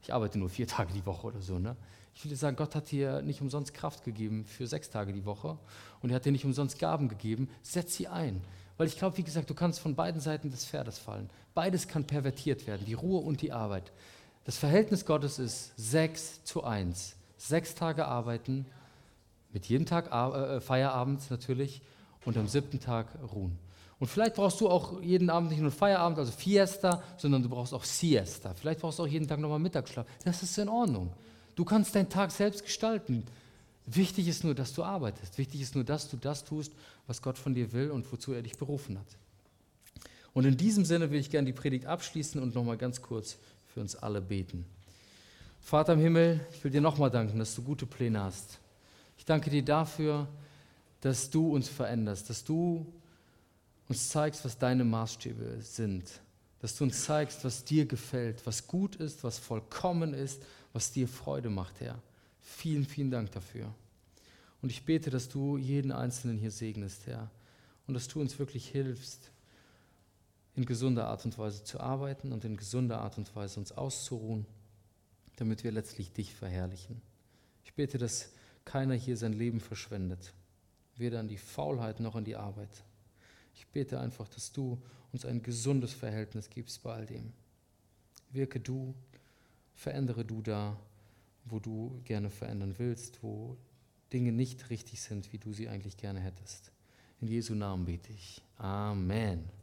Ich arbeite nur vier Tage die Woche oder so. Ne? Ich will dir sagen, Gott hat dir nicht umsonst Kraft gegeben für sechs Tage die Woche und er hat dir nicht umsonst Gaben gegeben. Setz sie ein. Weil ich glaube, wie gesagt, du kannst von beiden Seiten des Pferdes fallen. Beides kann pervertiert werden, die Ruhe und die Arbeit. Das Verhältnis Gottes ist sechs zu eins sechs Tage arbeiten, mit jedem Tag äh, Feierabend natürlich und am siebten Tag ruhen. Und vielleicht brauchst du auch jeden Abend nicht nur Feierabend, also Fiesta, sondern du brauchst auch Siesta. Vielleicht brauchst du auch jeden Tag nochmal Mittagsschlaf. Das ist in Ordnung. Du kannst deinen Tag selbst gestalten. Wichtig ist nur, dass du arbeitest. Wichtig ist nur, dass du das tust, was Gott von dir will und wozu er dich berufen hat. Und in diesem Sinne will ich gerne die Predigt abschließen und nochmal ganz kurz für uns alle beten. Vater im Himmel, ich will dir nochmal danken, dass du gute Pläne hast. Ich danke dir dafür, dass du uns veränderst, dass du uns zeigst, was deine Maßstäbe sind, dass du uns zeigst, was dir gefällt, was gut ist, was vollkommen ist, was dir Freude macht, Herr. Vielen, vielen Dank dafür. Und ich bete, dass du jeden Einzelnen hier segnest, Herr, und dass du uns wirklich hilfst, in gesunder Art und Weise zu arbeiten und in gesunder Art und Weise uns auszuruhen damit wir letztlich dich verherrlichen. Ich bete, dass keiner hier sein Leben verschwendet, weder an die Faulheit noch an die Arbeit. Ich bete einfach, dass du uns ein gesundes Verhältnis gibst bei all dem. Wirke du, verändere du da, wo du gerne verändern willst, wo Dinge nicht richtig sind, wie du sie eigentlich gerne hättest. In Jesu Namen bete ich. Amen.